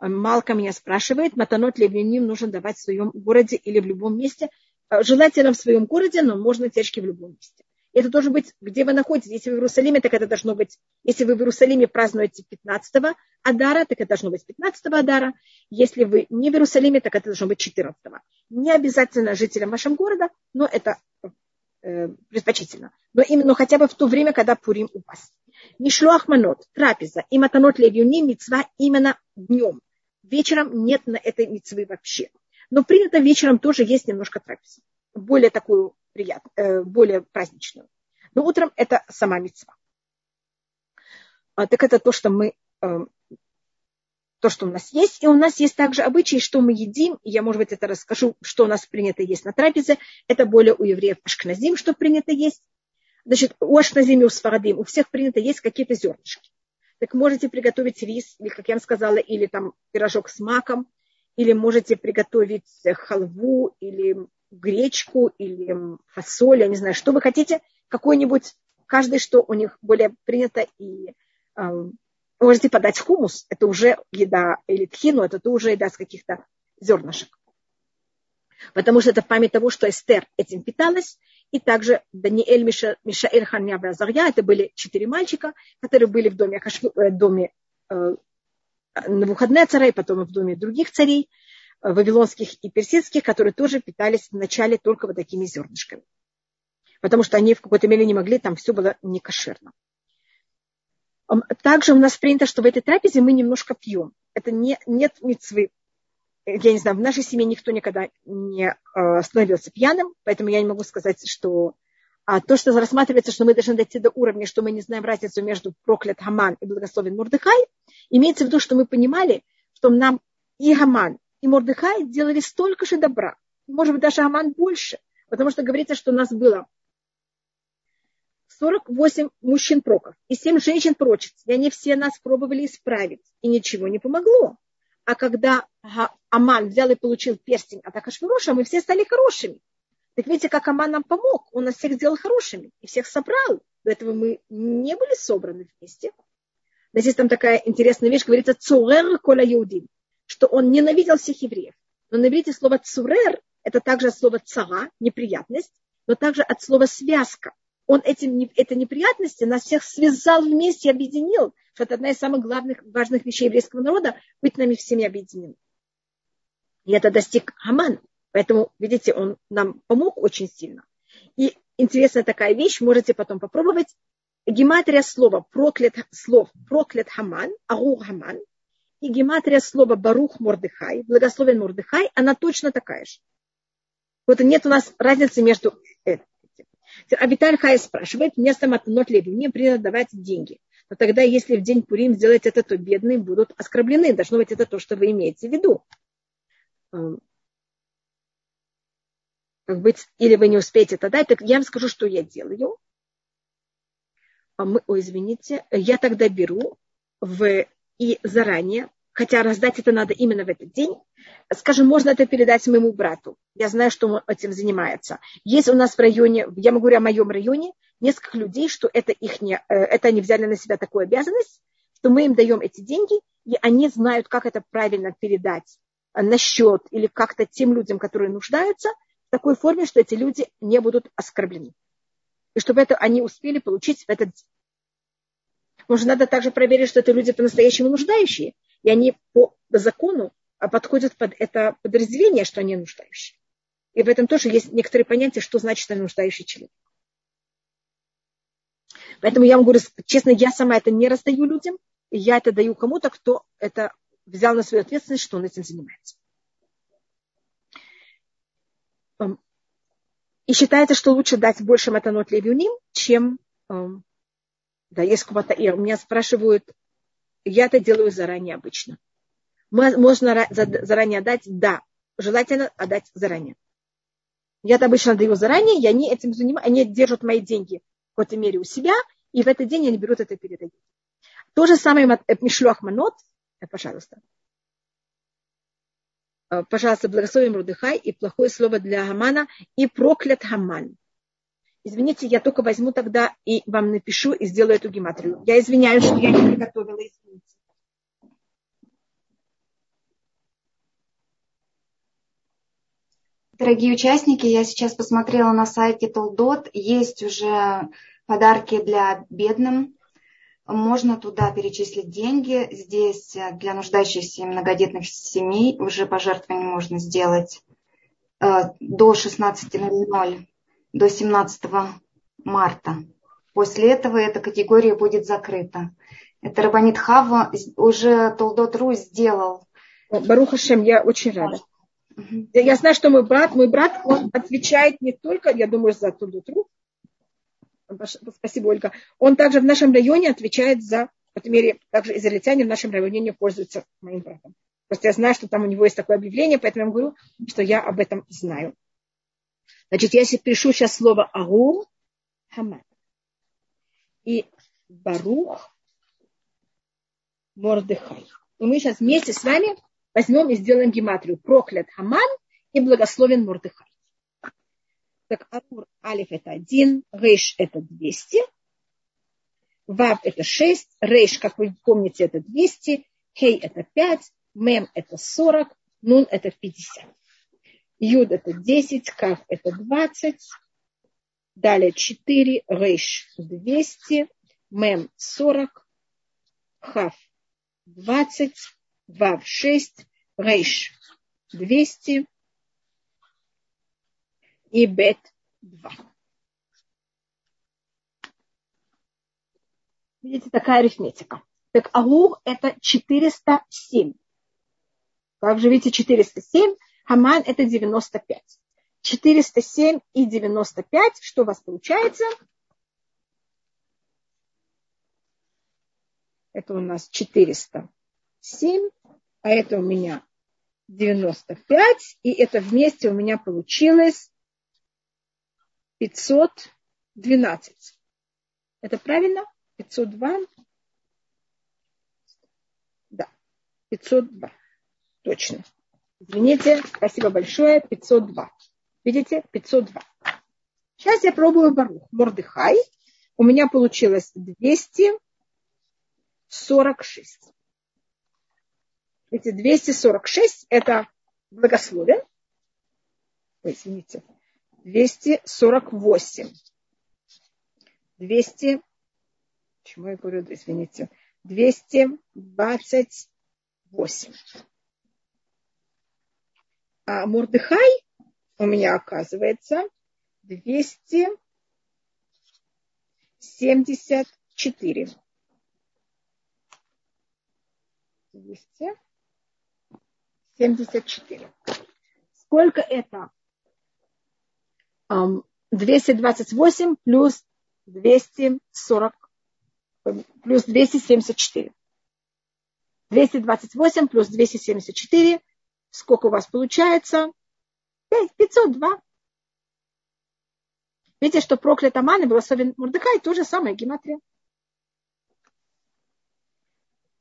Малка меня спрашивает, матанот ли ним нужно давать в своем городе или в любом месте. Э, желательно в своем городе, но можно течки в любом месте. Это должен быть, где вы находитесь. Если вы в Иерусалиме, так это должно быть, если вы в Иерусалиме празднуете 15 Адара, так это должно быть 15 Адара. Если вы не в Иерусалиме, так это должно быть 14 -го. Не обязательно жителям вашего города, но это э, предпочтительно. Но именно хотя бы в то время, когда Пурим у вас. Мишлуах манот, трапеза и матанот левюни мецва именно днем. Вечером нет на этой мецвы вообще. Но принято вечером тоже есть немножко трапезы. Более такую приятную, э, более праздничную. Но утром это сама мецва. А, так это то, что мы э, то, что у нас есть. И у нас есть также обычаи, что мы едим. Я, может быть, это расскажу, что у нас принято есть на трапезе. Это более у евреев ашкназим, что принято есть. Значит, у ашкназим и у сфарадим у всех принято есть какие-то зернышки. Так можете приготовить рис, или, как я вам сказала, или там пирожок с маком, или можете приготовить халву, или гречку или фасоль, я не знаю, что вы хотите, какой-нибудь, каждый, что у них более принято, и э, можете подать хумус, это уже еда, или тхину, это уже еда с каких-то зернышек. Потому что это в память того, что Эстер этим питалась, и также Даниэль, Миша, Мишаэль, Ханя, Бразарья, это были четыре мальчика, которые были в доме, в доме э, выходные царя, и потом в доме других царей, вавилонских и персидских, которые тоже питались вначале только вот такими зернышками. Потому что они в какой-то мере не могли, там все было не кошерно. Также у нас принято, что в этой трапезе мы немножко пьем. Это не, нет мецвы. Я не знаю, в нашей семье никто никогда не э, становился пьяным, поэтому я не могу сказать, что а то, что рассматривается, что мы должны дойти до уровня, что мы не знаем разницу между проклят Хаман и благословен Мурдыхай, имеется в виду, что мы понимали, что нам и Хаман, и Мордыхай делали столько же добра. Может быть, даже Аман больше. Потому что говорится, что у нас было 48 мужчин проков и 7 женщин прочиц. И они все нас пробовали исправить. И ничего не помогло. А когда Аман взял и получил перстень от Акашвироша, мы все стали хорошими. Так видите, как Аман нам помог. Он нас всех сделал хорошими и всех собрал. До этого мы не были собраны вместе. Здесь там такая интересная вещь, говорится, цурер кола юдин что он ненавидел всех евреев. Но на иврите слово цурер – это также от слова цара, неприятность, но также от слова связка. Он этим, этой неприятности нас всех связал вместе, объединил, что это одна из самых главных, важных вещей еврейского народа – быть нами всеми объединены. И это достиг Хаман. Поэтому, видите, он нам помог очень сильно. И интересная такая вещь, можете потом попробовать. Гематрия слова проклят, слов проклят Хаман, Агур Хаман, и гематрия слова Барух Мордыхай, благословен Мордыхай, она точно такая же. Вот нет у нас разницы между этим. А Виталь Хай спрашивает, вместо матанот леви, мне принято давать деньги. Но тогда, если в день Пурим сделать это, то бедные будут оскорблены. Должно быть это то, что вы имеете в виду. Как быть, или вы не успеете дать, так я вам скажу, что я делаю. А мы, ой, извините, я тогда беру в, и заранее хотя раздать это надо именно в этот день. Скажем, можно это передать моему брату. Я знаю, что он этим занимается. Есть у нас в районе, я могу говорить о моем районе, несколько людей, что это, их не, э, это они взяли на себя такую обязанность, что мы им даем эти деньги, и они знают, как это правильно передать на счет или как-то тем людям, которые нуждаются, в такой форме, что эти люди не будут оскорблены. И чтобы это они успели получить в этот день. Может, надо также проверить, что это люди по-настоящему нуждающие, и они по закону а, подходят под это подразделение, что они нуждающие. И в этом тоже есть некоторые понятия, что значит нуждающий человек. Поэтому я говорю, честно, я сама это не раздаю людям, и я это даю кому-то, кто это взял на свою ответственность, что он этим занимается. И считается, что лучше дать больше матанот левюним, чем да, есть кубата. И меня спрашивают, я это делаю заранее обычно. Можно заранее отдать? Да. Желательно отдать заранее. Я-то обычно даю заранее, и они этим занимаются, они держат мои деньги в какой-то мере у себя, и в этот день они берут это и передают. То же самое Мишлюах Манот, э, пожалуйста. Э, пожалуйста, благословим Рудыхай и плохое слово для Хамана и проклят Хаман. Извините, я только возьму тогда и вам напишу и сделаю эту гематрию. Я извиняюсь, что я не приготовила, извините. Дорогие участники, я сейчас посмотрела на сайте Толдот, есть уже подарки для бедным. Можно туда перечислить деньги. Здесь для нуждающихся многодетных семей уже пожертвование можно сделать э, до 16.00, до 17 марта. После этого эта категория будет закрыта. Это Рабанит Хава уже Толдот.ру сделал. Баруха Шем, я очень рада. Угу. Я знаю, что мой брат, мой брат, он отвечает не только, я думаю, за Толдот.ру, Спасибо, Ольга. Он также в нашем районе отвечает за, в этой мере, также израильтяне в нашем районе не пользуются моим братом. Просто я знаю, что там у него есть такое объявление, поэтому я говорю, что я об этом знаю. Значит, я если пишу сейчас слово Агур, Хаман. И Барух, Мордыхай. И мы сейчас вместе с вами возьмем и сделаем гематрию. Проклят Хаман и благословен Мордыхай. Так Амур Алиф это один, Рейш это 200, Вав это 6, Рейш, как вы помните, это 200, Хей это 5, Мем это 40, Нун это 50. Юд это 10, Кав это 20, далее 4, Рейш 200, Мем 40, Хав 20, Вав 6, Рейш 200, и бет 2. Видите, такая арифметика. Так Агур это 407. Как же видите, 407. Хаман это 95. 407 и 95. Что у вас получается? Это у нас 407, а это у меня 95. И это вместе у меня получилось 512. Это правильно? 502? Да, 502. Точно. Извините, спасибо большое. 502. Видите? 502. Сейчас я пробую Барух. Мордыхай. У меня получилось 246. Эти 246 это благословен. Ой, извините. 248. 200, почему я говорю, извините, 228. А Мурдыхай у меня оказывается 274. 274. Сколько это 228 плюс 240, плюс 274. 228 плюс 274. Сколько у вас получается? 502. Видите, что проклят Аман и благословен Мурдыхай, то же самое, гематрия.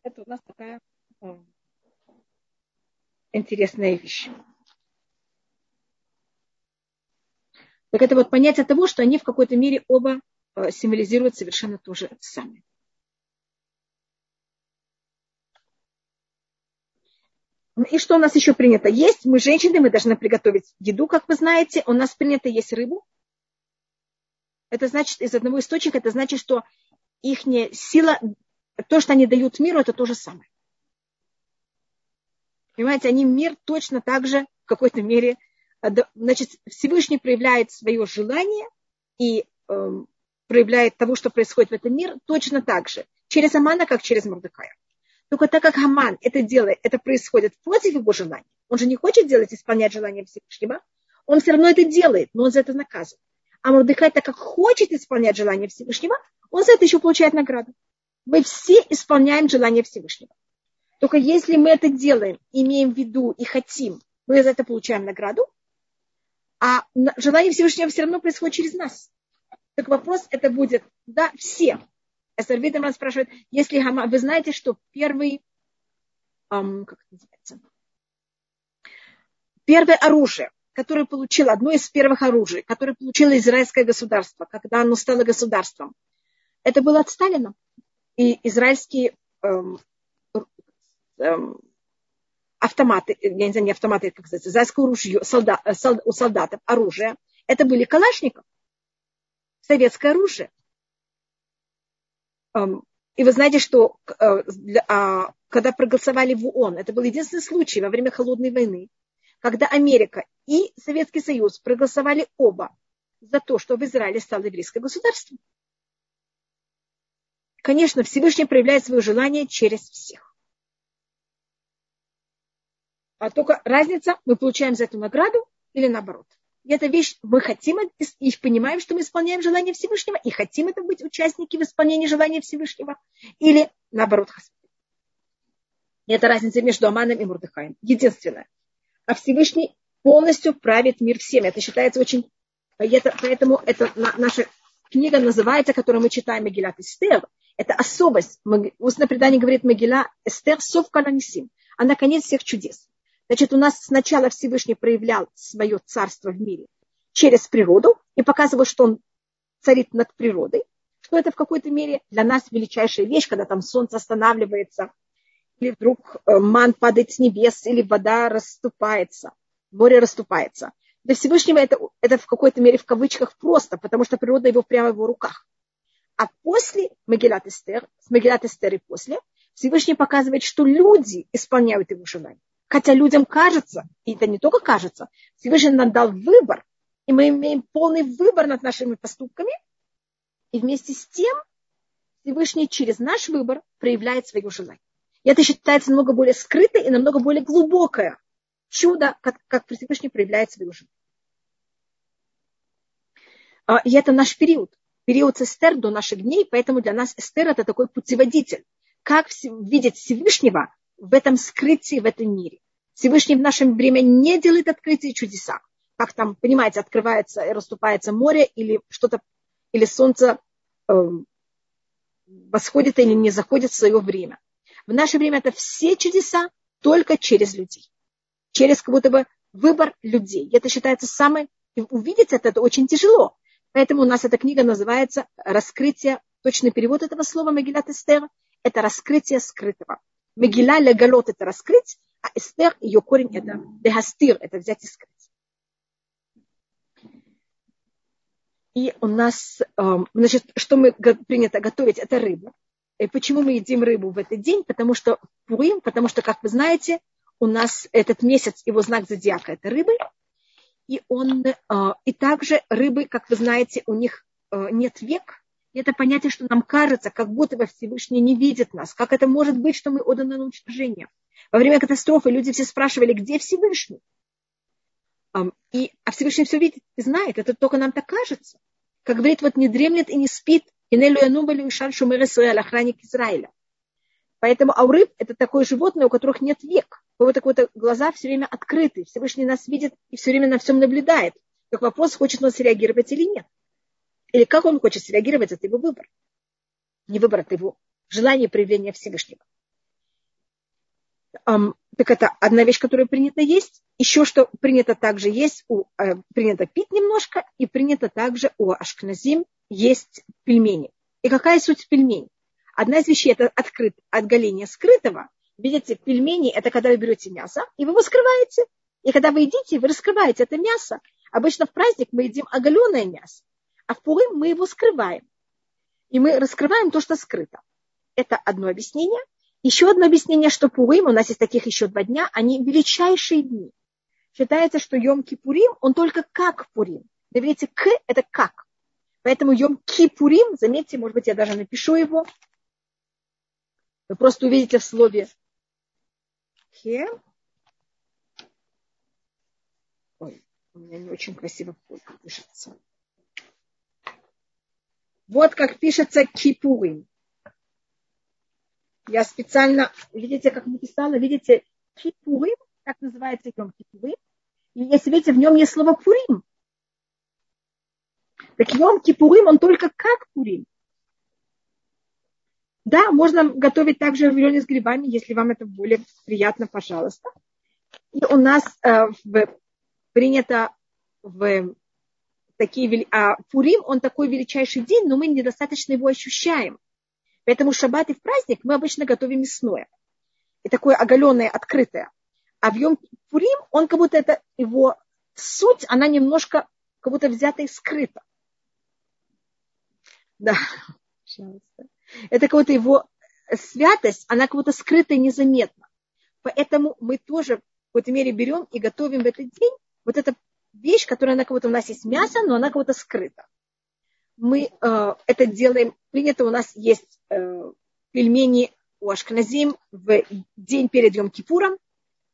Это у нас такая интересная вещь. Так это вот понятие того, что они в какой-то мере оба э, символизируют совершенно то же самое. И что у нас еще принято есть? Мы женщины, мы должны приготовить еду, как вы знаете. У нас принято есть рыбу. Это значит, из одного источника, это значит, что их сила, то, что они дают миру, это то же самое. Понимаете, они мир точно так же в какой-то мере а, значит, Всевышний проявляет свое желание и э, проявляет того, что происходит в этом мире, точно так же, через Амана, как через Мордекая. Только так как Аман это делает, это происходит против его желания, он же не хочет делать, исполнять желание Всевышнего, он все равно это делает, но он за это наказан. А Мордекай, так как хочет исполнять желание Всевышнего, он за это еще получает награду. Мы все исполняем желание Всевышнего. Только если мы это делаем, имеем в виду и хотим, мы за это получаем награду, А желание Всевышнего все равно происходит через нас. Так вопрос это будет, да, все. Эстер Видеман спрашивает, если Хама, вы знаете, что первый, эм, как это называется, первое оружие, которое получило, одно из первых оружий, которое получило израильское государство, когда оно стало государством, это было от Сталина. И израильские эм, эм, автоматы, я не знаю, не автоматы, как сказать, израильское ружье солдат, э, солдат, у солдатов оружие, это были калашников, советское оружие. И вы знаете, что э, а, когда проголосовали в ООН, это был единственный случай во время холодной войны, когда Америка и Советский Союз проголосовали оба за то, что в Израиле стало еврейское государство. Конечно, Всевышний проявляет свое желание через всех. А только разница, мы получаем за эту награду или наоборот. И эта вещь, мы хотим и понимаем, что мы исполняем желание Всевышнего, и хотим это быть участники в исполнении желания Всевышнего, или наоборот. И это разница между Аманом и Мурдыхаем. Единственное а Всевышний полностью правит мир всем. Это считается очень... Это, поэтому это наша книга называется, которую мы читаем, Мегилат Эстер. Это особость. Устное предание говорит Мегила Эстер Сов Каланисим. Она конец всех чудес. Значит, у нас сначала Всевышний проявлял свое царство в мире через природу и показывал, что он царит над природой, что это в какой-то мере для нас величайшая вещь, когда там солнце останавливается, или вдруг э, ман падает с небес, или вода расступается, море расступается. Для Всевышнего это, это в какой-то мере в кавычках просто, потому что природа его прямо в его руках. А после Мегилат Эстер, с Мегилат Эстер и после, Всевышний показывает, что люди исполняют его желание. Хотя людям кажется, и это не только кажется, Всевышний нам дал выбор, и мы имеем полный выбор над нашими поступками, и вместе с тем Всевышний через наш выбор проявляет свое желание. И это считается намного более скрытое и намного более глубокое чудо, как, как Всевышний проявляет свою жизнь. А, и это наш период. Период Эстер до наших дней, поэтому для нас Эстер это такой путеводитель. Как видеть Всевышнего в этом скрытии, в этом мире. Всевышний в нашем время не делает открытия и чудеса. Как там, понимаете, открывается и расступается море или что-то, или солнце э, восходит или не заходит в свое время. В наше время это все чудеса только через людей. Через как будто бы выбор людей. Это считается самое... Увидеть это, это очень тяжело. Поэтому у нас эта книга называется «Раскрытие». Точный перевод этого слова Мегилат Эстер – это раскрытие скрытого. Мегила легалот – это раскрыть, а Эстер, ее корень – это дехастир, это взять и скрыть. И у нас, эм, значит, что мы принято готовить, это рыба. И почему мы едим рыбу в этот день? Потому что Пурим, потому что, как вы знаете, у нас этот месяц, его знак зодиака – это рыбы. И, он, э, и также рыбы, как вы знаете, у них э, нет век. И это понятие, что нам кажется, как будто бы Всевышний не видит нас. Как это может быть, что мы отданы на уничтожение? Во время катастрофы люди все спрашивали, где Всевышний? И, а Всевышний все видит и знает. Это только нам так кажется. Как говорит, вот не дремлет и не спит охранник Израиля. Поэтому аурыб – это такое животное, у которых нет век. У вот такой глаза все время открыты. Всевышний нас видит и все время на всем наблюдает. Так вопрос, хочет он среагировать или нет. Или как он хочет среагировать, это его выбор. Не выбор, это его желание проявления Всевышнего. Um, так это одна вещь, которая принято есть. Еще что принято также есть, у, э, принято пить немножко, и принято также у ашкназим есть пельмени. И какая суть пельменей? Одна из вещей – это открыт, отголение скрытого. Видите, пельмени – это когда вы берете мясо, и вы его скрываете. И когда вы едите, вы раскрываете это мясо. Обычно в праздник мы едим оголенное мясо, а в Пурим мы его скрываем. И мы раскрываем то, что скрыто. Это одно объяснение. Еще одно объяснение, что Пурим, у нас есть таких еще два дня, они величайшие дни. Считается, что Йом Кипурим, он только как Пурим. Вы видите, к – это как. Поэтому Йом Кипурим, заметьте, может быть, я даже напишу его. Вы просто увидите в слове Хе. Ой, у меня не очень красиво пишется. Вот как пишется Кипурим. Я специально, видите, как написала, видите, Кипурим, как называется Йом Кипурим. И если видите, в нем есть слово Пурим. Так Йом Кипурим, он только как Пурим. Да, можно готовить также вареные с грибами, если вам это более приятно, пожалуйста. И у нас э, в, принято в такие... А Пурим, он такой величайший день, но мы недостаточно его ощущаем. Поэтому шаббат и в праздник мы обычно готовим мясное. И такое оголенное, открытое. А в Йом Пурим, он как будто это его суть, она немножко как будто взята и скрыта. Да, пожалуйста. Это как будто его святость, она как будто скрыта и незаметна. Поэтому мы тоже в какой-то мере берем и готовим в этот день вот эту вещь, которая она будто у нас есть мясо, но она как будто скрыта. Мы э, это делаем, принято у нас есть э, пельмени у Ашканазим в день перед Йом Кипуром,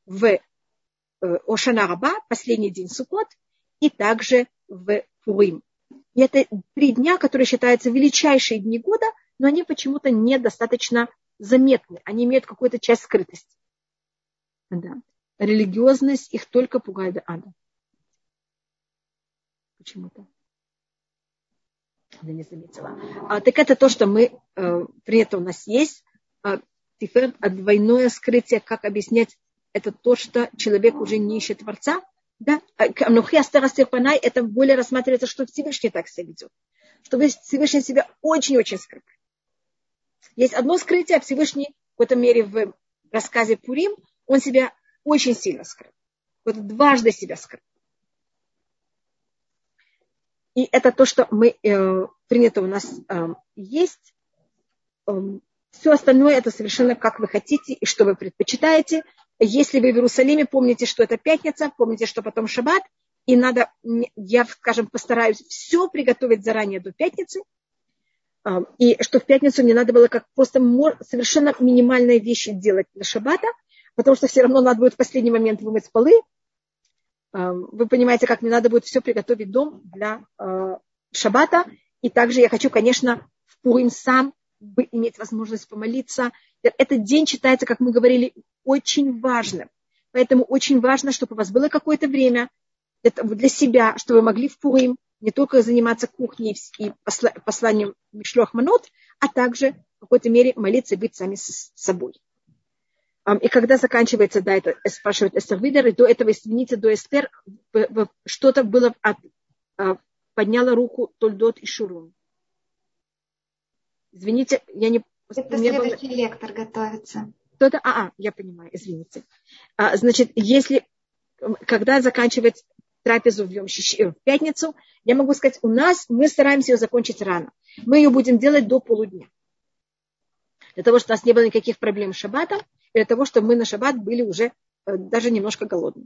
в э, Ошана Раба, последний день Суккот, и также в Пурим. И это три дня, которые считаются величайшие дни года, но они почему-то недостаточно заметны. Они имеют какую-то часть скрытости. Да. Религиозность их только пугает до ада. Почему-то. Я не заметила. А, так это то, что мы, э, принято у нас есть. А, двойное скрытие, как объяснять, это то, что человек уже не ищет Творца, да? Амнухи Астарастирпанай, это более рассматривается, что Всевышний так себя ведет. Что Всевышний себя очень-очень скрыт. Есть одно скрытие, а Всевышний в этом мере в рассказе Пурим, он себя очень сильно скрыл. Вот дважды себя скрыл. И это то, что мы э, принято у нас э, есть. Э, все остальное это совершенно как вы хотите и что вы предпочитаете. Если вы в Иерусалиме, помните, что это пятница, помните, что потом шаббат, и надо, я, скажем, постараюсь все приготовить заранее до пятницы, и что в пятницу мне надо было как просто совершенно минимальные вещи делать для шаббата, потому что все равно надо будет в последний момент вымыть полы. Вы понимаете, как мне надо будет все приготовить дом для а, шаббата. И также я хочу, конечно, в Пурим сам иметь возможность помолиться. Этот день считается, как мы говорили, очень важным. Поэтому очень важно, чтобы у вас было какое-то время для себя, чтобы вы могли в Пурим не только заниматься кухней и посланием Мишлох Манот, а также в какой-то мере молиться и быть сами с собой. И когда заканчивается, да, это спрашивает Эстер Видер, и до этого, извините, до Эстер что-то было, от, а, подняла руку Тольдот и Шурун. Извините, я не... Это следующий было... лектор готовится. Кто-то, а, а, я понимаю, извините. А, значит, если, когда заканчивается трапезу в, в пятницу, я могу сказать, у нас мы стараемся ее закончить рано. Мы ее будем делать до полудня. Для того, чтобы у нас не было никаких проблем с шаббатом, для того, чтобы мы на шаббат были уже э, даже немножко голодны.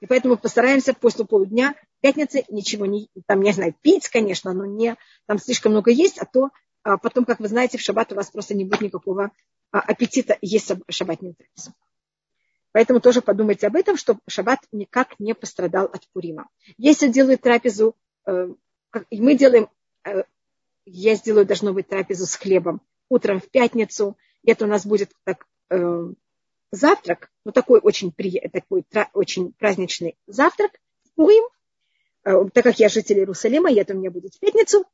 И поэтому постараемся после полудня пятницы ничего не, там, не знаю, пить, конечно, но не там слишком много есть, а то а потом, как вы знаете, в шаббат у вас просто не будет никакого а, аппетита есть шаббатную трапезу. Поэтому тоже подумайте об этом, чтобы шаббат никак не пострадал от Пурима. Если делают трапезу, э, мы делаем, э, я сделаю, должно быть трапезу с хлебом утром в пятницу. Это у нас будет так, э, завтрак, ну такой очень, такой очень праздничный завтрак в Пурим. Так как я житель Иерусалима, и это у меня будет в пятницу.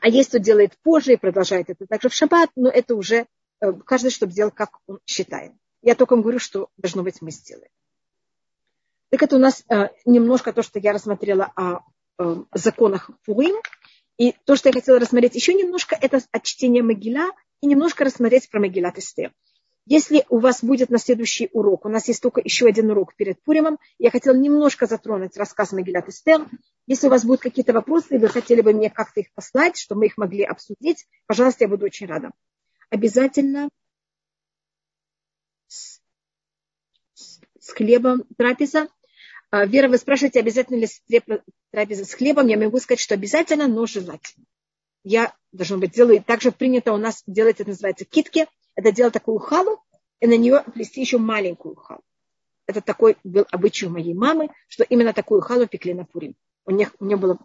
А есть кто делает позже и продолжает это также в шаббат, но это уже каждый, чтобы сделал, как он считает. Я только говорю, что должно быть мы сделаем. Так это у нас э, немножко то, что я рассмотрела о э, законах Пурим. И то, что я хотела рассмотреть еще немножко, это от чтения Могиля и немножко рассмотреть про Могилат Эстер. Если у вас будет на следующий урок, у нас есть только еще один урок перед Пуримом, я хотела немножко затронуть рассказ Могилат Эстер. Если у вас будут какие-то вопросы, и вы хотели бы мне как-то их послать, чтобы мы их могли обсудить, пожалуйста, я буду очень рада. Обязательно с хлебом трапеза. А, Вера, вы спрашиваете, обязательно ли трапеза с хлебом? Я могу сказать, что обязательно, но желательно. Я, должно быть, делаю. Также принято у нас делать, это называется китки. Это делать такую халу, и на нее плести еще маленькую халу. Это такой был обычай у моей мамы, что именно такую халу пекли на Пурим. У них, у нее было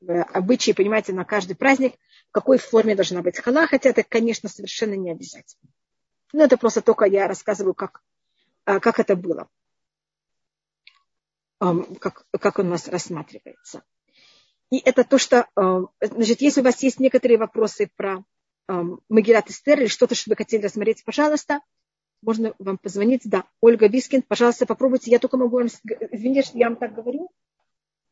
э, обычай, понимаете, на каждый праздник, в какой форме должна быть хала, хотя это, конечно, совершенно не обязательно. Но это просто только я рассказываю, как, а, как это было как, как он у нас рассматривается. И это то, что, э, значит, если у вас есть некоторые вопросы про Магират Эстер или что-то, что вы хотели рассмотреть, пожалуйста, можно вам позвонить. Да, Ольга Вискин, пожалуйста, попробуйте. Я только могу вам, извините, что я вам так говорю.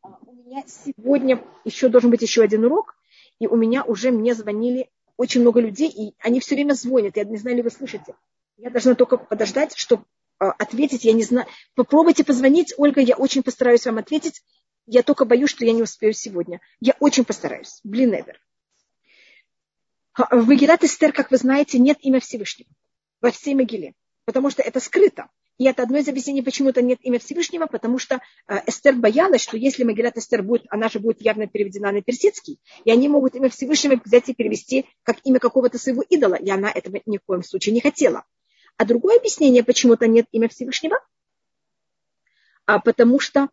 А, у меня сегодня еще должен быть еще один урок, и у меня уже мне звонили очень много людей, и они все время звонят. Я не знаю, ли вы слышите. Я должна только подождать, чтобы а, ответить. Я не знаю. Попробуйте позвонить, Ольга, я очень постараюсь вам ответить. Я только боюсь, что я не успею сегодня. Я очень постараюсь. Блин, Эвер. В Магилат Эстер, как вы знаете, нет имя Всевышнего во всей могиле, потому что это скрыто. И это одно из объяснений, почему то нет имя Всевышнего, потому что э, Эстер боялась, что если Магилат Эстер будет, она же будет явно переведена на персидский, и они могут имя Всевышнего взять и перевести как имя какого-то своего идола, и она этого ни в коем случае не хотела. А другое объяснение, почему-то нет имя Всевышнего, а потому что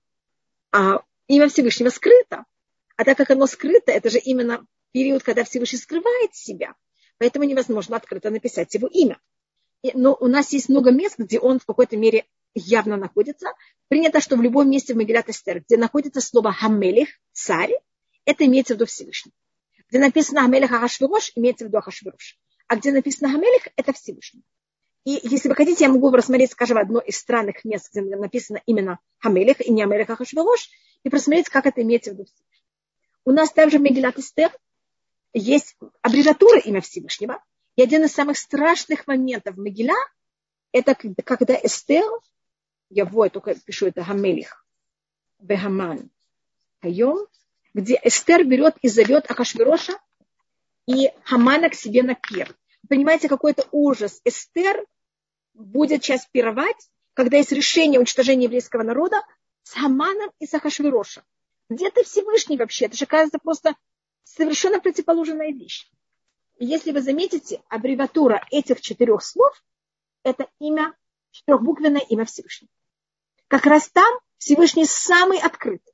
а, имя Всевышнего скрыто. А так как оно скрыто, это же именно период, когда Всевышний скрывает себя. Поэтому невозможно открыто написать его имя. Но у нас есть много мест, где он в какой-то мере явно находится. Принято, что в любом месте в Магилат Эстер, где находится слово Хамелих, царь, это имеется в виду Всевышний. Где написано Хамелих Ахашвирош, имеется в виду Ахашвирош. А где написано Хамелих, это Всевышний. И если вы хотите, я могу рассмотреть, скажем, одно из странных мест, где написано именно Хамелих и не Амелих Ахашвирош, и просмотреть, как это имеется в виду. У нас также Мегилат Эстер есть аббревиатура имя Всевышнего. И один из самых страшных моментов в Мегиля, это когда Эстер, я вот только пишу это Хамелих, Бехаман, Хайом, где Эстер берет и зовет Ахашвироша и Хамана к себе на пир. Понимаете, какой это ужас. Эстер будет сейчас пировать, когда есть решение уничтожения еврейского народа, с Хаманом и с Ахашвирошем. Где ты Всевышний вообще? Это же, кажется, просто совершенно противоположная вещь. Если вы заметите, аббревиатура этих четырех слов – это имя, четырехбуквенное имя Всевышнего. Как раз там Всевышний самый открытый.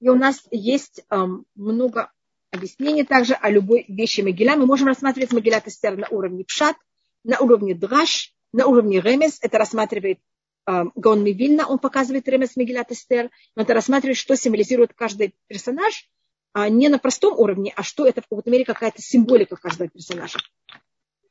И у нас есть эм, много объяснений также о любой вещи Могиля. Мы можем рассматривать Могиля Тестер на уровне Пшат, на уровне Драш, на уровне ремес, это рассматривает э, Гаон Мивильна, он показывает ремес Мегилат Эстер, это рассматривает, что символизирует каждый персонаж, а не на простом уровне, а что это в какой-то мере какая-то символика каждого персонажа.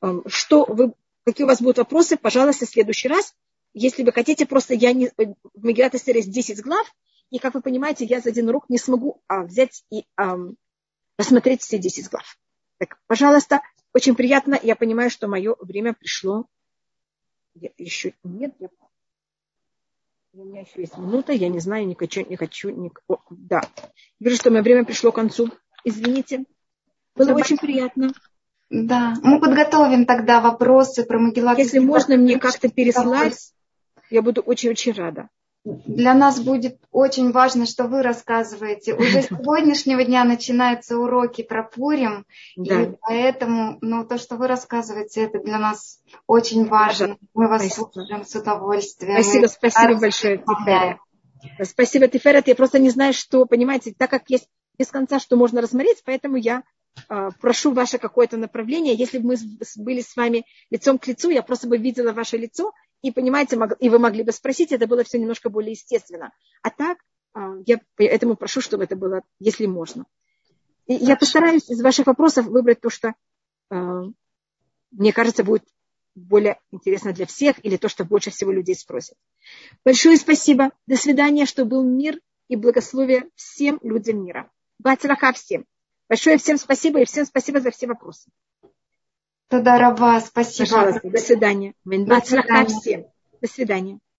Э, что вы, какие у вас будут вопросы, пожалуйста, в следующий раз. Если вы хотите, просто я не... В Мегилат Эстер есть 10 глав, и, как вы понимаете, я за один урок не смогу а, взять и а, рассмотреть все 10 глав. Так, пожалуйста, очень приятно. Я понимаю, что мое время пришло еще нет. Я... У меня еще есть минута, я не знаю, не хочу, не хочу, не... О, да. Вижу, что мое время пришло к концу. Извините. Было Давай. очень приятно. Да, мы подготовим тогда вопросы про Магеллан. Если можно мне как-то переслать, я буду очень-очень рада для нас будет очень важно, что вы рассказываете. Уже с [LAUGHS] сегодняшнего дня начинаются уроки про Пурим, да. и поэтому ну, то, что вы рассказываете, это для нас очень важно. Мы вас спасибо. слушаем с удовольствием. Спасибо, спасибо большое, Тиферет. Спасибо, Тиферет. Я просто не знаю, что, понимаете, так как есть без конца, что можно рассмотреть, поэтому я э, прошу ваше какое-то направление. Если бы мы были с вами лицом к лицу, я просто бы видела ваше лицо, и, понимаете, и вы могли бы спросить, это было все немножко более естественно. А так, а, я поэтому прошу, чтобы это было, если можно. И я постараюсь из ваших вопросов выбрать то, что а, мне кажется, будет более интересно для всех, или то, что больше всего людей спросят. Большое спасибо. До свидания, что был мир и благословие всем людям мира. Бацлаха всем. Большое всем спасибо и всем спасибо за все вопросы. Тогда раба, спасибо. Пожалуйста, до свидания. До свидания. До свидания.